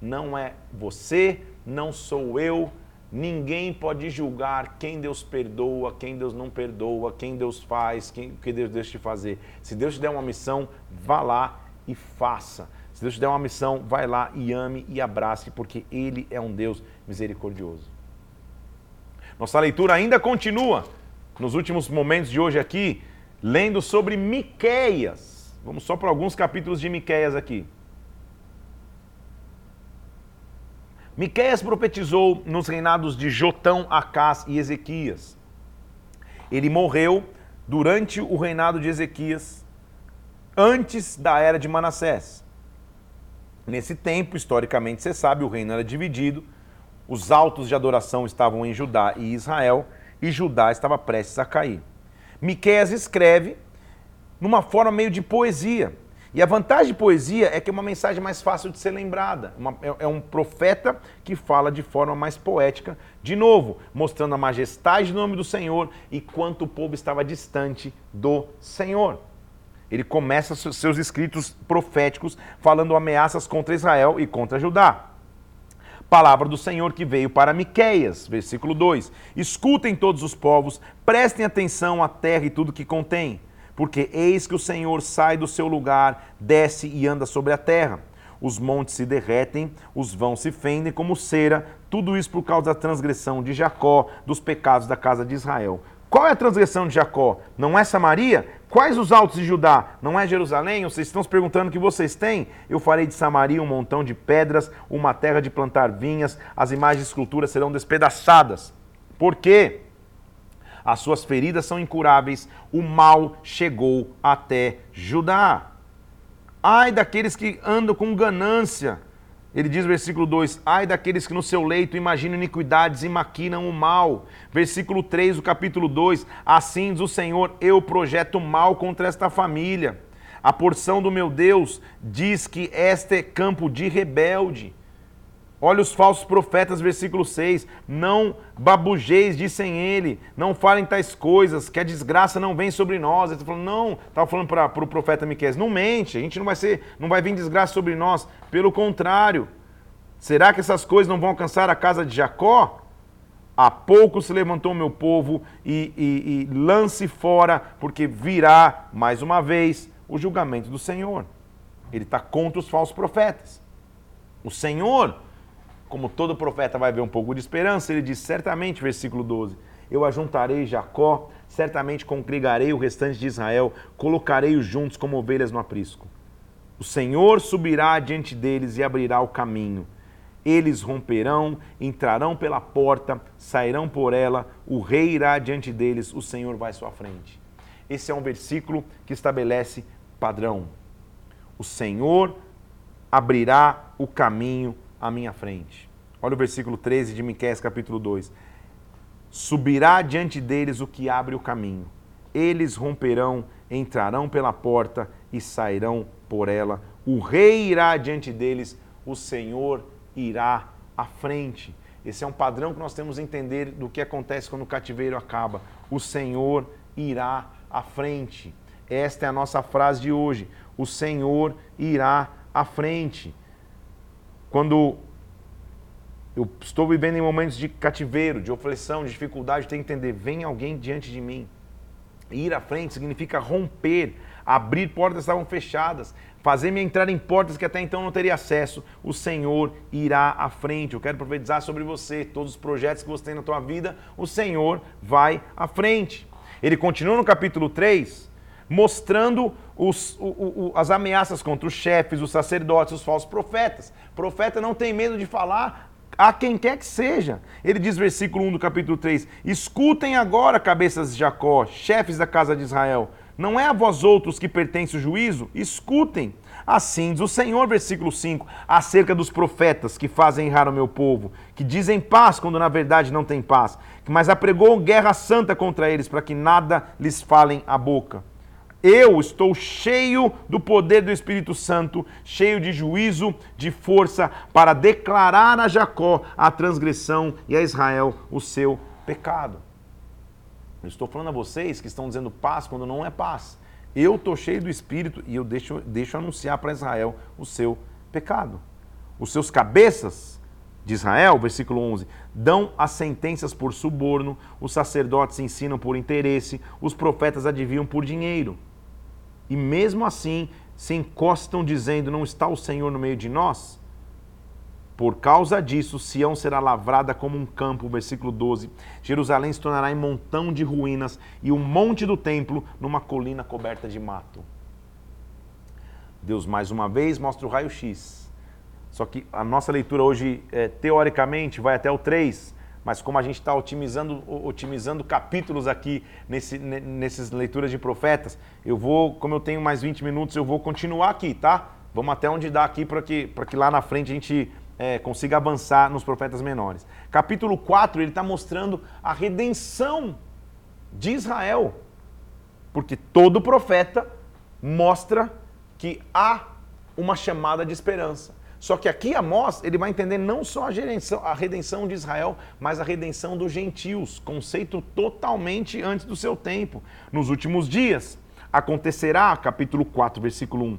A: Não é você, não sou eu, Ninguém pode julgar quem Deus perdoa, quem Deus não perdoa, quem Deus faz, quem, o que Deus deixa de fazer. Se Deus te der uma missão, vá lá e faça. Se Deus te der uma missão, vai lá e ame e abrace, porque Ele é um Deus misericordioso. Nossa leitura ainda continua nos últimos momentos de hoje aqui, lendo sobre Miqueias. Vamos só para alguns capítulos de Miqueias aqui. Miqueias profetizou nos reinados de Jotão, Acás e Ezequias. Ele morreu durante o reinado de Ezequias, antes da era de Manassés. Nesse tempo, historicamente, você sabe, o reino era dividido, os altos de adoração estavam em Judá e Israel, e Judá estava prestes a cair. Miqueias escreve numa forma meio de poesia. E a vantagem de poesia é que é uma mensagem mais fácil de ser lembrada. Uma, é, é, um profeta que fala de forma mais poética, de novo, mostrando a majestade do nome do Senhor e quanto o povo estava distante do Senhor. Ele começa seus escritos proféticos falando ameaças contra Israel e contra Judá. Palavra do Senhor que veio para Miqueias, versículo 2. Escutem todos os povos, prestem atenção à terra e tudo que contém porque eis que o Senhor sai do seu lugar, desce e anda sobre a terra. Os montes se derretem, os vãos se fendem como cera, tudo isso por causa da transgressão de Jacó, dos pecados da casa de Israel. Qual é a transgressão de Jacó? Não é Samaria? Quais os altos de Judá? Não é Jerusalém? Vocês estão se perguntando o que vocês têm? Eu farei de Samaria um montão de pedras, uma terra de plantar vinhas, as imagens de esculturas serão despedaçadas. Por quê? as suas feridas são incuráveis, o mal chegou até Judá. Ai daqueles que andam com ganância. Ele diz, versículo 2: Ai daqueles que no seu leito imaginam iniquidades e maquinam o mal. Versículo 3 do capítulo 2: Assim diz o Senhor: Eu projeto mal contra esta família. A porção do meu Deus diz que este é campo de rebelde. Olha os falsos profetas, versículo 6. Não babujeis, dissem ele. Não falem tais coisas, que a desgraça não vem sobre nós. Ele está falando, não, estava falando para o pro profeta Miquel, não mente, a gente não vai ser, não vai vir desgraça sobre nós. Pelo contrário. Será que essas coisas não vão alcançar a casa de Jacó? Há pouco se levantou meu povo e, e, e lance fora, porque virá, mais uma vez, o julgamento do Senhor. Ele está contra os falsos profetas. O Senhor como todo profeta vai ver um pouco de esperança, ele diz certamente, versículo 12: Eu ajuntarei Jacó, certamente congregarei o restante de Israel, colocarei-os juntos como ovelhas no aprisco. O Senhor subirá diante deles e abrirá o caminho. Eles romperão, entrarão pela porta, sairão por ela, o rei irá diante deles, o Senhor vai à sua frente. Esse é um versículo que estabelece padrão. O Senhor abrirá o caminho à minha frente. Olha o versículo 13 de Miqueias capítulo 2. Subirá diante deles o que abre o caminho. Eles romperão, entrarão pela porta e sairão por ela. O rei irá diante deles, o Senhor irá à frente. Esse é um padrão que nós temos que entender do que acontece quando o cativeiro acaba. O Senhor irá à frente. Esta é a nossa frase de hoje. O Senhor irá à frente. Quando eu estou vivendo em momentos de cativeiro, de aflição, de dificuldade, tenho que entender, vem alguém diante de mim. Ir à frente significa romper, abrir portas que estavam fechadas, fazer-me entrar em portas que até então não teria acesso. O Senhor irá à frente. Eu quero profetizar sobre você, todos os projetos que você tem na tua vida, o Senhor vai à frente. Ele continua no capítulo 3, mostrando os, o, o, as ameaças contra os chefes, os sacerdotes, os falsos profetas. O profeta não tem medo de falar a quem quer que seja. Ele diz, versículo 1 do capítulo 3: Escutem agora, cabeças de Jacó, chefes da casa de Israel. Não é a vós outros que pertence o juízo? Escutem. Assim diz o Senhor, versículo 5, acerca dos profetas que fazem errar o meu povo, que dizem paz quando na verdade não tem paz, mas apregou guerra santa contra eles para que nada lhes falem a boca. Eu estou cheio do poder do Espírito Santo, cheio de juízo, de força, para declarar a Jacó a transgressão e a Israel o seu pecado. Eu estou falando a vocês que estão dizendo paz quando não é paz. Eu estou cheio do Espírito e eu deixo, deixo anunciar para Israel o seu pecado. Os seus cabeças de Israel, versículo 11, dão as sentenças por suborno, os sacerdotes ensinam por interesse, os profetas adivinham por dinheiro. E mesmo assim se encostam dizendo: Não está o Senhor no meio de nós? Por causa disso, Sião será lavrada como um campo, versículo 12. Jerusalém se tornará em montão de ruínas e o monte do templo numa colina coberta de mato. Deus mais uma vez mostra o raio-x. Só que a nossa leitura hoje, é, teoricamente, vai até o 3, mas como a gente está otimizando, otimizando capítulos aqui nesse, nessas leituras de profetas, eu vou, como eu tenho mais 20 minutos, eu vou continuar aqui, tá? Vamos até onde dá aqui para que, que lá na frente a gente é, consiga avançar nos profetas menores. Capítulo 4, ele está mostrando a redenção de Israel. Porque todo profeta mostra que há uma chamada de esperança. Só que aqui Amós, ele vai entender não só a, redenção, a redenção de Israel, mas a redenção dos gentios, conceito totalmente antes do seu tempo. Nos últimos dias, acontecerá, capítulo 4, versículo 1,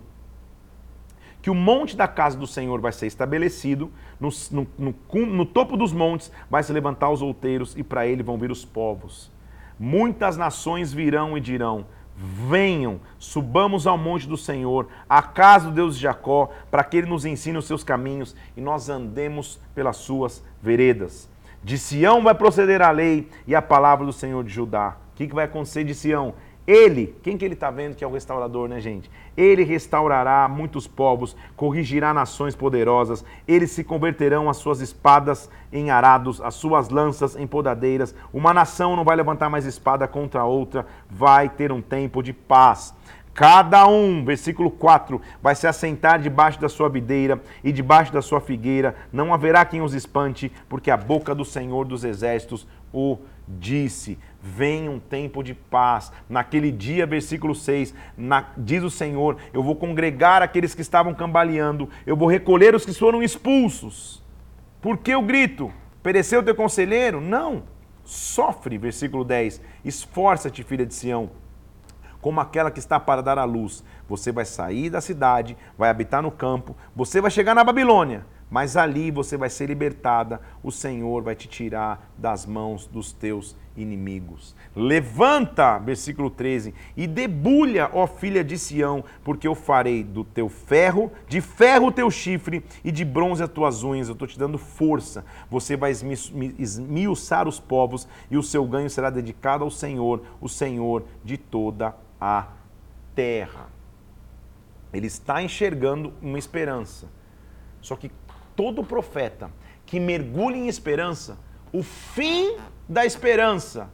A: que o monte da casa do Senhor vai ser estabelecido, no, no, no, no topo dos montes vai se levantar os outeiros, e para ele vão vir os povos. Muitas nações virão e dirão: Venham, subamos ao monte do Senhor, à casa do Deus de Jacó, para que ele nos ensine os seus caminhos e nós andemos pelas suas veredas. De Sião vai proceder a lei e a palavra do Senhor de Judá. O que, que vai acontecer de Sião? Ele, quem que ele está vendo que é o restaurador, né, gente? Ele restaurará muitos povos, corrigirá nações poderosas, eles se converterão as suas espadas em arados, as suas lanças em podadeiras. Uma nação não vai levantar mais espada contra outra, vai ter um tempo de paz. Cada um, versículo 4, vai se assentar debaixo da sua videira e debaixo da sua figueira, não haverá quem os espante, porque a boca do Senhor dos exércitos o disse vem um tempo de paz. Naquele dia, versículo 6, na, diz o Senhor: Eu vou congregar aqueles que estavam cambaleando, eu vou recolher os que foram expulsos. Por que o grito? Pereceu teu conselheiro? Não. Sofre, versículo 10. Esforça-te, filha de Sião, como aquela que está para dar à luz. Você vai sair da cidade, vai habitar no campo, você vai chegar na Babilônia mas ali você vai ser libertada, o Senhor vai te tirar das mãos dos teus inimigos. Levanta, versículo 13, e debulha, ó filha de Sião, porque eu farei do teu ferro, de ferro o teu chifre e de bronze as tuas unhas. Eu estou te dando força. Você vai esmiuçar os povos e o seu ganho será dedicado ao Senhor, o Senhor de toda a terra. Ele está enxergando uma esperança. Só que todo profeta que mergulha em esperança, o fim da esperança,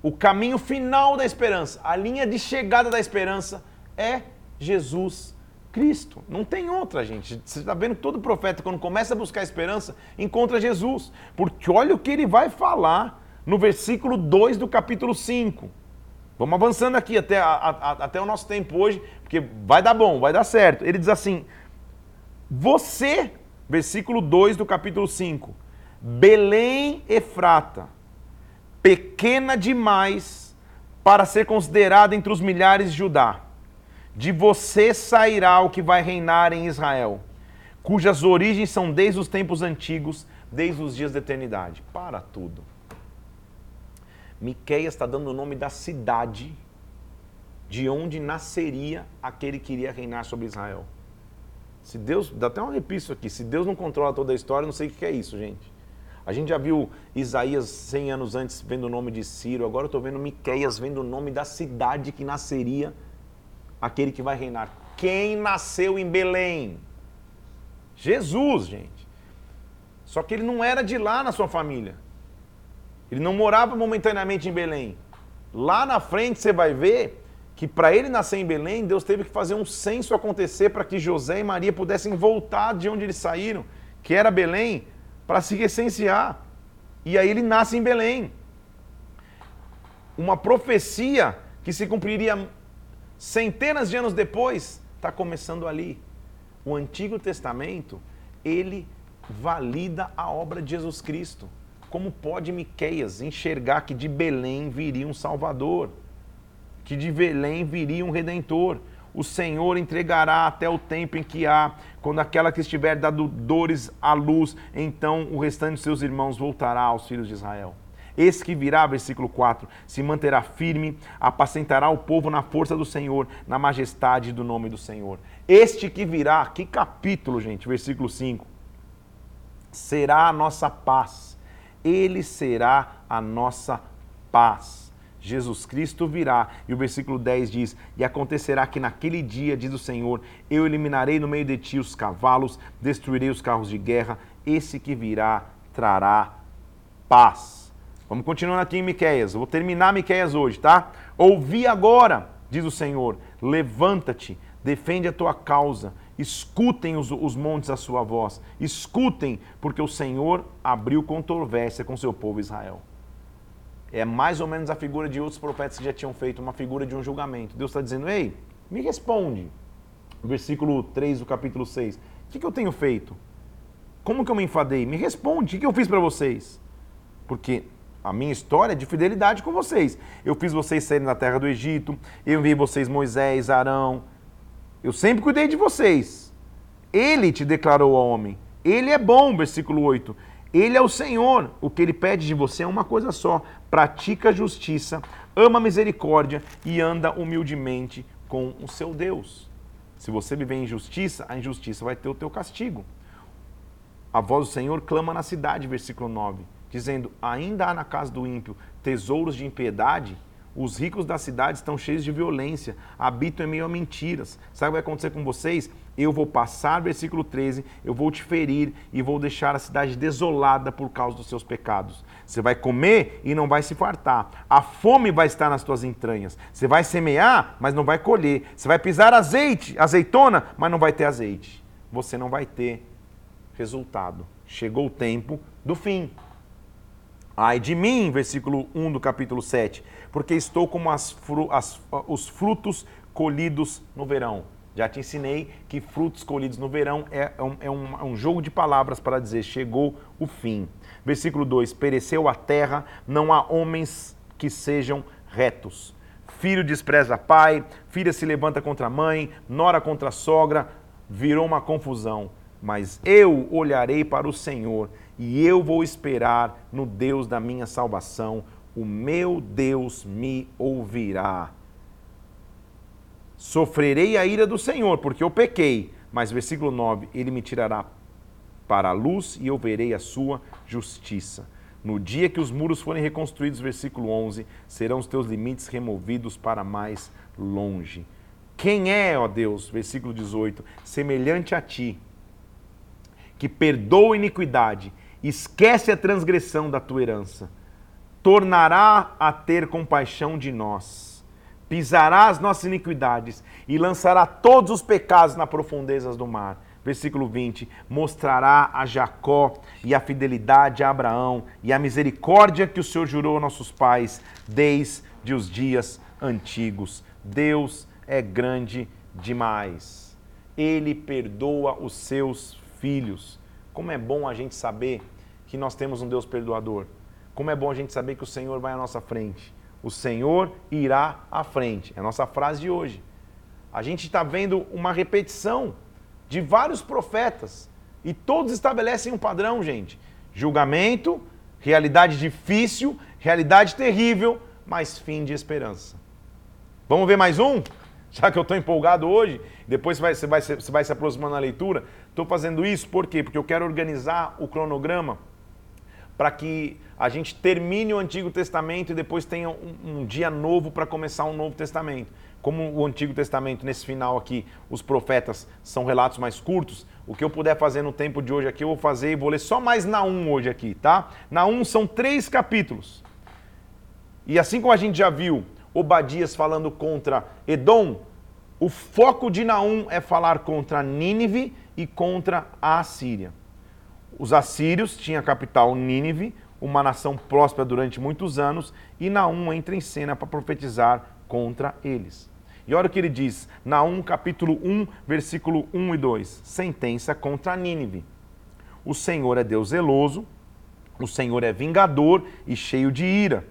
A: o caminho final da esperança, a linha de chegada da esperança é Jesus Cristo. Não tem outra, gente. Você está vendo todo profeta, quando começa a buscar esperança, encontra Jesus. Porque olha o que ele vai falar no versículo 2 do capítulo 5. Vamos avançando aqui até, a, a, até o nosso tempo hoje, porque vai dar bom, vai dar certo. Ele diz assim: Você versículo 2 do capítulo 5. Belém Efrata, pequena demais para ser considerada entre os milhares de Judá. De você sairá o que vai reinar em Israel, cujas origens são desde os tempos antigos, desde os dias da eternidade. Para tudo. Miqueias está dando o nome da cidade de onde nasceria aquele que iria reinar sobre Israel. Se Deus, dá até um arrepio aqui, se Deus não controla toda a história, não sei o que é isso, gente. A gente já viu Isaías 100 anos antes vendo o nome de Ciro, agora eu estou vendo Miqueias vendo o nome da cidade que nasceria aquele que vai reinar. Quem nasceu em Belém? Jesus, gente. Só que ele não era de lá na sua família. Ele não morava momentaneamente em Belém. Lá na frente você vai ver que para ele nascer em Belém, Deus teve que fazer um censo acontecer para que José e Maria pudessem voltar de onde eles saíram, que era Belém, para se recensear. E aí ele nasce em Belém. Uma profecia que se cumpriria centenas de anos depois, está começando ali. O Antigo Testamento, ele valida a obra de Jesus Cristo. Como pode Miqueias enxergar que de Belém viria um Salvador? Que de Belém viria um redentor. o Senhor entregará até o tempo em que há, quando aquela que estiver dando dores à luz, então o restante de seus irmãos voltará aos filhos de Israel. Esse que virá, versículo 4, se manterá firme, apacentará o povo na força do Senhor, na majestade do nome do Senhor. Este que virá, que capítulo, gente, versículo 5, será a nossa paz. Ele será a nossa paz. Jesus Cristo virá. E o versículo 10 diz: E acontecerá que naquele dia, diz o Senhor, eu eliminarei no meio de ti os cavalos, destruirei os carros de guerra. Esse que virá trará paz. Vamos continuando aqui em Miqueias. vou terminar Miqueias hoje, tá? Ouvi agora, diz o Senhor, levanta-te, defende a tua causa. Escutem os, os montes a sua voz. Escutem, porque o Senhor abriu controvérsia com seu povo Israel. É mais ou menos a figura de outros profetas que já tinham feito, uma figura de um julgamento. Deus está dizendo, ei, me responde. Versículo 3 do capítulo 6. O que, que eu tenho feito? Como que eu me enfadei? Me responde, o que, que eu fiz para vocês? Porque a minha história é de fidelidade com vocês. Eu fiz vocês saírem da terra do Egito, eu enviei vocês Moisés, Arão. Eu sempre cuidei de vocês. Ele te declarou homem. Ele é bom, versículo 8. Ele é o Senhor. O que ele pede de você é uma coisa só: pratica justiça, ama misericórdia e anda humildemente com o seu Deus. Se você viver em justiça, a injustiça vai ter o teu castigo. A voz do Senhor clama na cidade, versículo 9 dizendo: Ainda há na casa do ímpio tesouros de impiedade? Os ricos da cidade estão cheios de violência, habitam em meio a mentiras. Sabe o que vai acontecer com vocês? Eu vou passar, versículo 13, eu vou te ferir e vou deixar a cidade desolada por causa dos seus pecados. Você vai comer e não vai se fartar. A fome vai estar nas tuas entranhas. Você vai semear, mas não vai colher. Você vai pisar azeite, azeitona, mas não vai ter azeite. Você não vai ter resultado. Chegou o tempo do fim. Ai de mim, versículo 1 do capítulo 7, porque estou como as, as, os frutos colhidos no verão. Já te ensinei que frutos colhidos no verão é um, é um, é um jogo de palavras para dizer chegou o fim. Versículo 2: Pereceu a terra, não há homens que sejam retos. Filho despreza pai, filha se levanta contra a mãe, nora contra a sogra, virou uma confusão. Mas eu olharei para o Senhor e eu vou esperar no Deus da minha salvação. O meu Deus me ouvirá. Sofrerei a ira do Senhor, porque eu pequei. Mas, versículo 9: Ele me tirará para a luz e eu verei a sua justiça. No dia que os muros forem reconstruídos, versículo 11, serão os teus limites removidos para mais longe. Quem é, ó Deus, versículo 18, semelhante a ti, que perdoa iniquidade esquece a transgressão da tua herança, tornará a ter compaixão de nós, pisará as nossas iniquidades e lançará todos os pecados nas profundezas do mar. Versículo 20: mostrará a Jacó e a fidelidade a Abraão e a misericórdia que o Senhor jurou a nossos pais desde os dias antigos. Deus é grande demais. Ele perdoa os seus filhos. Como é bom a gente saber que nós temos um Deus perdoador. Como é bom a gente saber que o Senhor vai à nossa frente. O Senhor irá à frente. É a nossa frase de hoje. A gente está vendo uma repetição de vários profetas. E todos estabelecem um padrão, gente. Julgamento, realidade difícil, realidade terrível, mas fim de esperança. Vamos ver mais um? Já que eu estou empolgado hoje, depois você vai, você, vai, você vai se aproximando na leitura. Estou fazendo isso por quê? Porque eu quero organizar o cronograma para que a gente termine o Antigo Testamento e depois tenha um, um dia novo para começar um Novo Testamento. Como o Antigo Testamento, nesse final aqui, os profetas são relatos mais curtos, o que eu puder fazer no tempo de hoje aqui, eu vou fazer e vou ler só mais Naum hoje aqui, tá? Naum são três capítulos. E assim como a gente já viu Obadias falando contra Edom, o foco de Naum é falar contra Nínive e contra a Assíria. Os assírios tinham a capital Nínive, uma nação próspera durante muitos anos, e Naum entra em cena para profetizar contra eles. E olha o que ele diz, Naum capítulo 1, versículo 1 e 2, sentença contra Nínive. O Senhor é Deus zeloso, o Senhor é vingador e cheio de ira.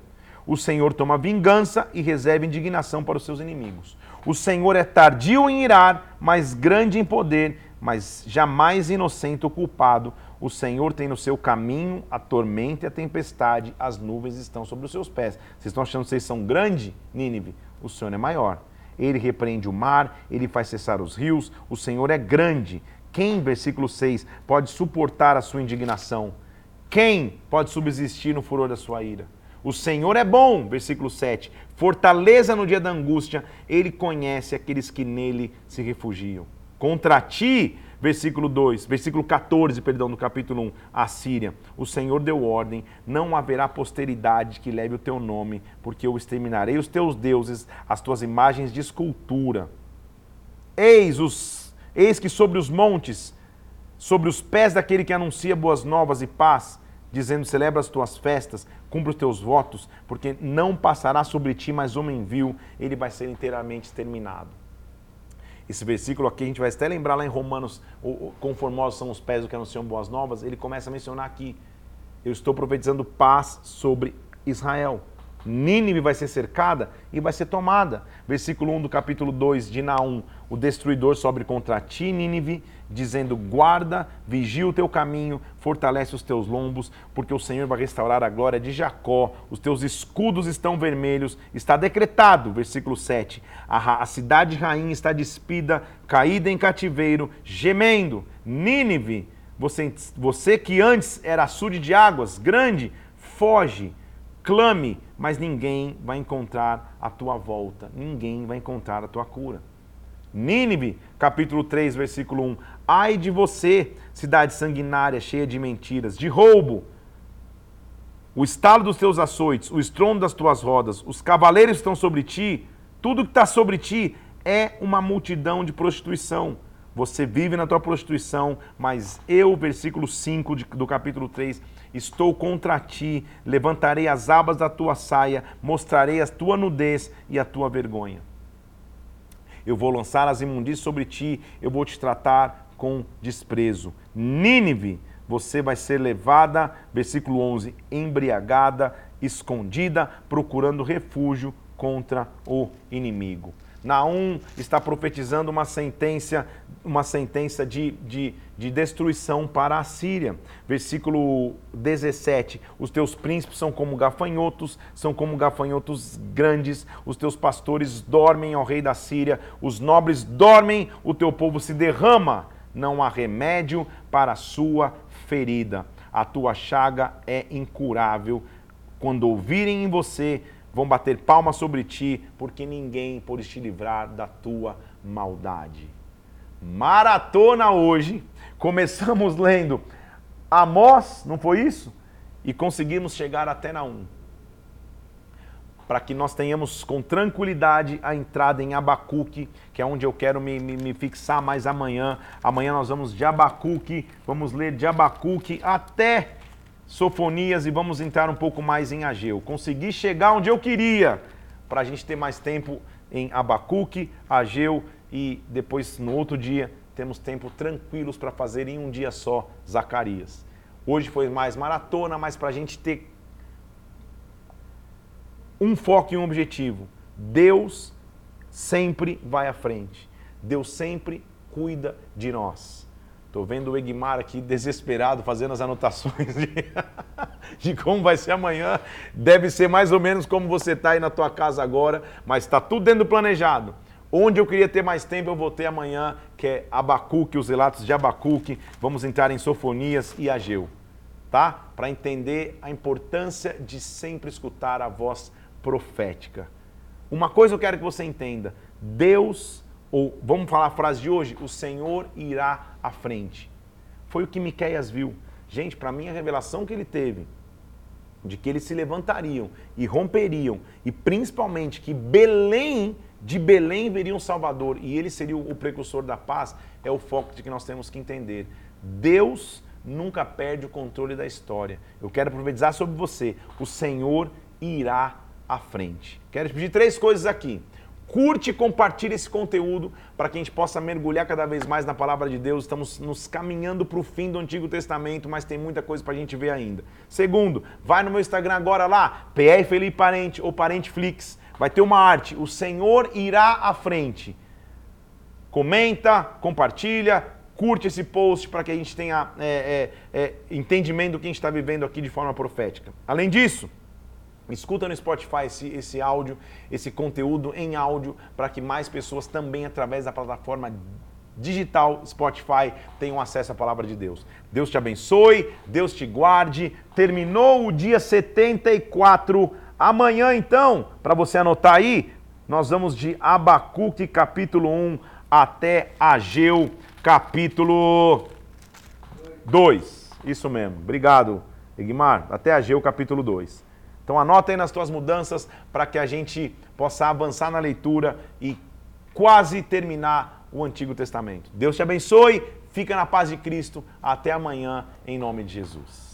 A: O Senhor toma vingança e reserva indignação para os seus inimigos. O Senhor é tardio em irar, mas grande em poder, mas jamais inocente ou culpado. O Senhor tem no seu caminho a tormenta e a tempestade, as nuvens estão sobre os seus pés. Vocês estão achando que vocês são grande, Nínive? O Senhor é maior. Ele repreende o mar, ele faz cessar os rios, o Senhor é grande. Quem, versículo 6, pode suportar a sua indignação? Quem pode subsistir no furor da sua ira? O Senhor é bom, versículo 7. Fortaleza no dia da angústia, ele conhece aqueles que nele se refugiam. Contra ti, versículo 2, versículo 14, perdão, do capítulo 1, a Síria. O Senhor deu ordem: não haverá posteridade que leve o teu nome, porque eu exterminarei os teus deuses, as tuas imagens de escultura. Eis os eis que sobre os montes, sobre os pés daquele que anuncia boas novas e paz, dizendo: celebra as tuas festas, cumpre os teus votos, porque não passará sobre ti mais homem vil, ele vai ser inteiramente exterminado. Esse versículo aqui a gente vai até lembrar lá em Romanos, conformosos são os pés do que anunciam boas novas, ele começa a mencionar aqui, eu estou profetizando paz sobre Israel. Nínive vai ser cercada e vai ser tomada. Versículo 1 do capítulo 2 de Naum. O destruidor sobe contra ti, Nínive, dizendo: Guarda, vigia o teu caminho, fortalece os teus lombos, porque o Senhor vai restaurar a glória de Jacó. Os teus escudos estão vermelhos. Está decretado, versículo 7. A, a cidade rainha está despida, caída em cativeiro, gemendo. Nínive, você, você que antes era açude de águas, grande, foge clame, mas ninguém vai encontrar a tua volta, ninguém vai encontrar a tua cura. Nínive, capítulo 3, versículo 1. Ai de você, cidade sanguinária, cheia de mentiras, de roubo. O estalo dos teus açoites, o estrondo das tuas rodas, os cavaleiros estão sobre ti, tudo que está sobre ti é uma multidão de prostituição. Você vive na tua prostituição, mas eu, versículo 5 de, do capítulo 3, estou contra ti, levantarei as abas da tua saia, mostrarei a tua nudez e a tua vergonha. Eu vou lançar as imundícias sobre ti, eu vou te tratar com desprezo. Nínive, você vai ser levada, versículo 11, embriagada, escondida, procurando refúgio contra o inimigo. Naum está profetizando uma sentença, uma sentença de, de, de destruição para a Síria. Versículo 17: Os teus príncipes são como gafanhotos, são como gafanhotos grandes, os teus pastores dormem, ó rei da Síria, os nobres dormem, o teu povo se derrama, não há remédio para a sua ferida. A tua chaga é incurável. Quando ouvirem em você vão bater palmas sobre ti, porque ninguém pode te livrar da tua maldade. Maratona hoje. Começamos lendo Amós, não foi isso? E conseguimos chegar até Naum. Para que nós tenhamos com tranquilidade a entrada em Abacuque, que é onde eu quero me, me, me fixar mais amanhã. Amanhã nós vamos de Abacuque, vamos ler de Abacuque até Sofonias e vamos entrar um pouco mais em Ageu. Consegui chegar onde eu queria, para a gente ter mais tempo em Abacuque, Ageu e depois no outro dia temos tempo tranquilos para fazer em um dia só Zacarias. Hoje foi mais maratona, mas para a gente ter um foco e um objetivo. Deus sempre vai à frente. Deus sempre cuida de nós. Estou vendo o Egmar aqui desesperado fazendo as anotações de, de, como vai ser amanhã. Deve ser mais ou menos como você está aí na tua casa agora, mas está tudo dentro do planejado. Onde eu queria ter mais tempo, eu vou ter amanhã, que é Abacuque, os relatos de Abacuque. Vamos entrar em Sofonias e Ageu, tá? Para entender a importância de sempre escutar a voz profética. Uma coisa eu quero que você entenda: Deus ou vamos falar a frase de hoje, o Senhor irá à frente. Foi o que Miqueias viu. Gente, para mim a revelação que ele teve de que eles se levantariam e romperiam e principalmente que Belém de Belém viria um Salvador e ele seria o precursor da paz, é o foco de que nós temos que entender. Deus nunca perde o controle da história. Eu quero profetizar sobre você. O Senhor irá à frente. Quero te pedir três coisas aqui. curte e compartilha esse conteúdo para que a gente possa mergulhar cada vez mais na palavra de Deus. Estamos nos caminhando para o fim do Antigo Testamento, mas tem muita coisa para a gente ver ainda. Segundo, vai no meu Instagram agora lá, PR Felipe Parente ou Parente Flix. Vai ter uma arte, o Senhor irá à frente. Comenta, compartilha, curte esse post para que a gente tenha é, é, é, entendimento do que a gente está vivendo aqui de forma profética. Além disso, escuta no Spotify esse, esse áudio, esse conteúdo em áudio, para que mais pessoas também, através da plataforma digital Spotify, tenham acesso à palavra de Deus. Deus te abençoe, Deus te guarde. Terminou o dia 74. Amanhã, então, para você anotar aí, nós vamos de Abacuque capítulo 1 até Ageu capítulo 2. Isso mesmo. Obrigado, Egmar. Até Ageu, capítulo 2. Então anota aí nas tuas mudanças para que a gente possa avançar na leitura e quase terminar o Antigo Testamento. Deus te abençoe, fica na paz de Cristo. Até amanhã, em nome de Jesus.